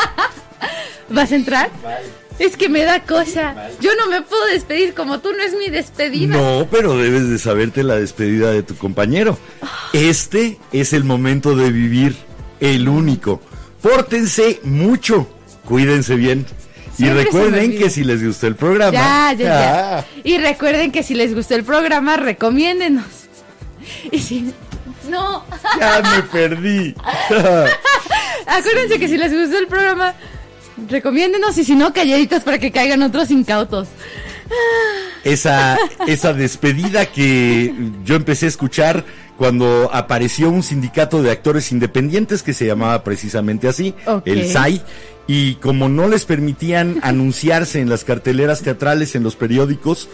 ¿Vas a entrar? Es que me da cosa. Yo no me puedo despedir como tú, no es mi despedida. No, pero debes de saberte la despedida de tu compañero. Este es el momento de vivir el único. Pórtense mucho, cuídense bien. Y Siempre recuerden que si les gustó el programa. Ya, ya, ya. Ah, Y recuerden que si les gustó el programa, recomiéndenos. Y si. No. ya me perdí. Acuérdense que si les gustó el programa, recomiéndenos. Y si no, calladitos para que caigan otros incautos. esa, esa despedida que yo empecé a escuchar cuando apareció un sindicato de actores independientes que se llamaba precisamente así, el SAI, y como no les permitían anunciarse en las carteleras teatrales, en los periódicos,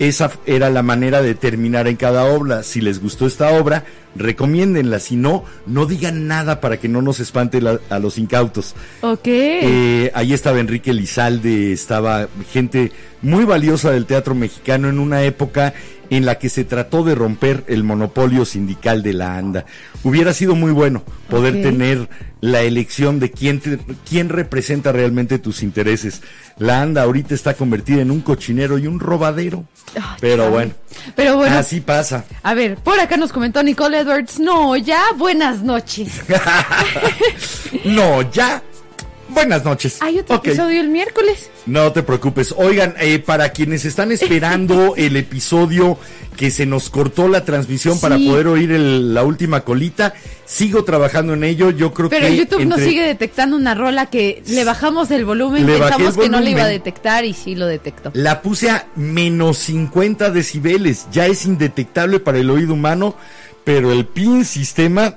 esa era la manera de terminar en cada obra. Si les gustó esta obra, recomiéndenla, si no, no digan nada para que no nos espante la- a los incautos. Ok. Eh, ahí estaba Enrique Lizalde, estaba gente muy valiosa del teatro mexicano en una época en la que se trató de romper el monopolio sindical de la ANDA. Hubiera sido muy bueno poder tener la elección de quién, te- quién representa realmente tus intereses. La ANDA ahorita está convertida en un cochinero y un robadero. Pero bueno, Pero bueno. así pasa. A ver, por acá nos comentó Nicole Edwards. No, ya, buenas noches. No, ya. Buenas noches. Hay otro Ok. episodio el miércoles. No te preocupes. Oigan, eh, para quienes están esperando el episodio que se nos cortó la transmisión para poder oír el- la última colita, sigo trabajando en ello. Yo creo Pero que. YouTube nos entre- sigue detectando una rola que le bajamos el volumen. Le Pensamos el que no le iba a detectar y sí lo detectó. La puse a menos 50 decibeles. Ya es indetectable para el oído humano, pero el PIN sistema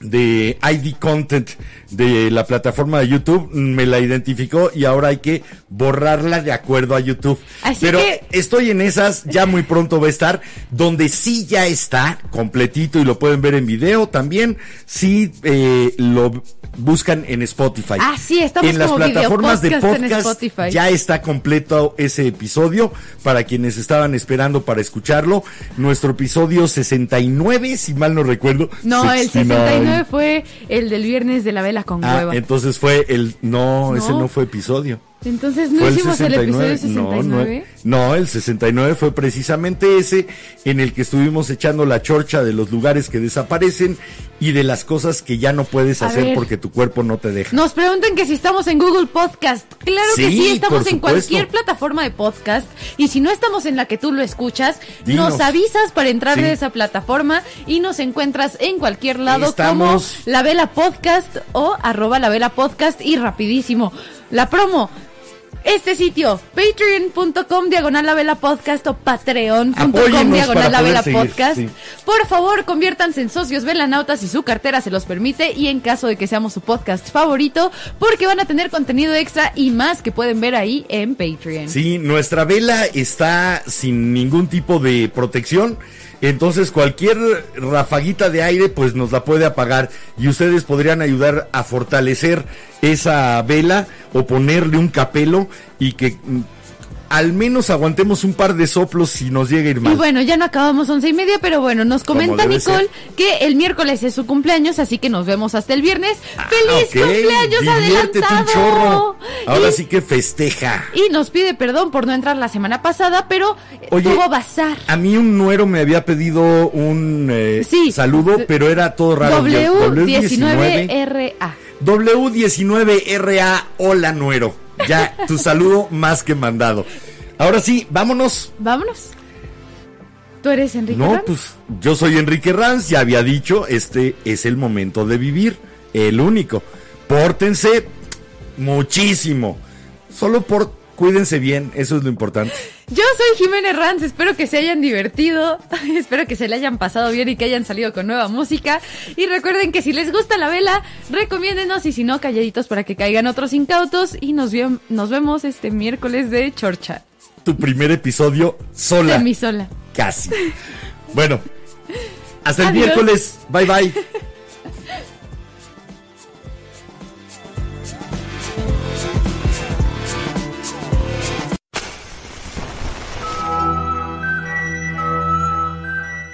de ID Content de la plataforma de YouTube me la identificó y ahora hay que borrarla de acuerdo a YouTube. Así Pero que- estoy en esas, ya muy pronto va a estar, donde sí ya está completito y lo pueden ver en video también, si eh, lo buscan en Spotify. Ah, sí, estamos en las como plataformas de podcast ya está completo ese episodio para quienes estaban esperando para escucharlo. Nuestro episodio 69, si mal no recuerdo. No, el 69. 69 fue el del viernes de la vela con Ah, hueva. entonces fue el no, ese no fue episodio. Entonces no Fue hicimos el, episodio 69. No, no, no, el 69 fue precisamente ese en el que estuvimos echando la chorcha de los lugares que desaparecen y de las cosas que ya no puedes A hacer ver. porque tu cuerpo no te deja. Nos preguntan que si estamos en Google Podcast. Claro que Sí, estamos en cualquier plataforma de podcast. Y si no estamos en la que tú lo escuchas, Dinos. nos avisas para entrar Sí. de esa plataforma y nos encuentras en cualquier lado Estamos- como La Vela Podcast o arroba La Vela Podcast y rapidísimo. La promo. Este sitio, patreon.com diagonal la vela podcast o patreon.com diagonal la vela podcast. sí. Por favor, conviértanse en socios velanautas si su cartera se los permite y en caso de que seamos su podcast favorito, porque van a tener contenido extra y más que pueden ver ahí en Patreon. Sí, nuestra vela está sin ningún tipo de protección. Entonces cualquier rafaguita de aire pues nos la puede apagar y ustedes podrían ayudar a fortalecer esa vela o ponerle un capelo y que mm, al menos aguantemos un par de soplos si nos llega a ir mal. Y bueno, ya no acabamos once y media, pero bueno, nos comenta Nicole que el miércoles es su cumpleaños, así que nos vemos hasta el viernes. Ah, ¡Feliz ok, cumpleaños diviértete un adelantado! chorro. Ahora y, sí que festeja. y nos pide perdón por no entrar la semana pasada, pero eh, Oye, tuvo bazar. A mí un nuero me había pedido un eh, Sí. saludo, pero era todo raro. W19RA. W19RA, hola nuero. Ya, tu saludo más que mandado. Ahora sí, vámonos. Vámonos. ¿Tú eres Enrique No, Ranz? pues yo soy Enrique Ranz, ya había dicho, este es el momento de vivir, el único. Pórtense muchísimo. Solo por cuídense bien, eso es lo importante. Yo soy Jiménez Ranz, espero que se hayan divertido, espero que se le hayan pasado bien y que hayan salido con nueva música. Y recuerden que si les gusta la vela, recomiéndenos y si no, calladitos para que caigan otros incautos. Y nos, nos vemos este miércoles de Chorcha, Tu primer episodio sola. semisola. Casi. Bueno, hasta el Adiós. miércoles. Bye bye.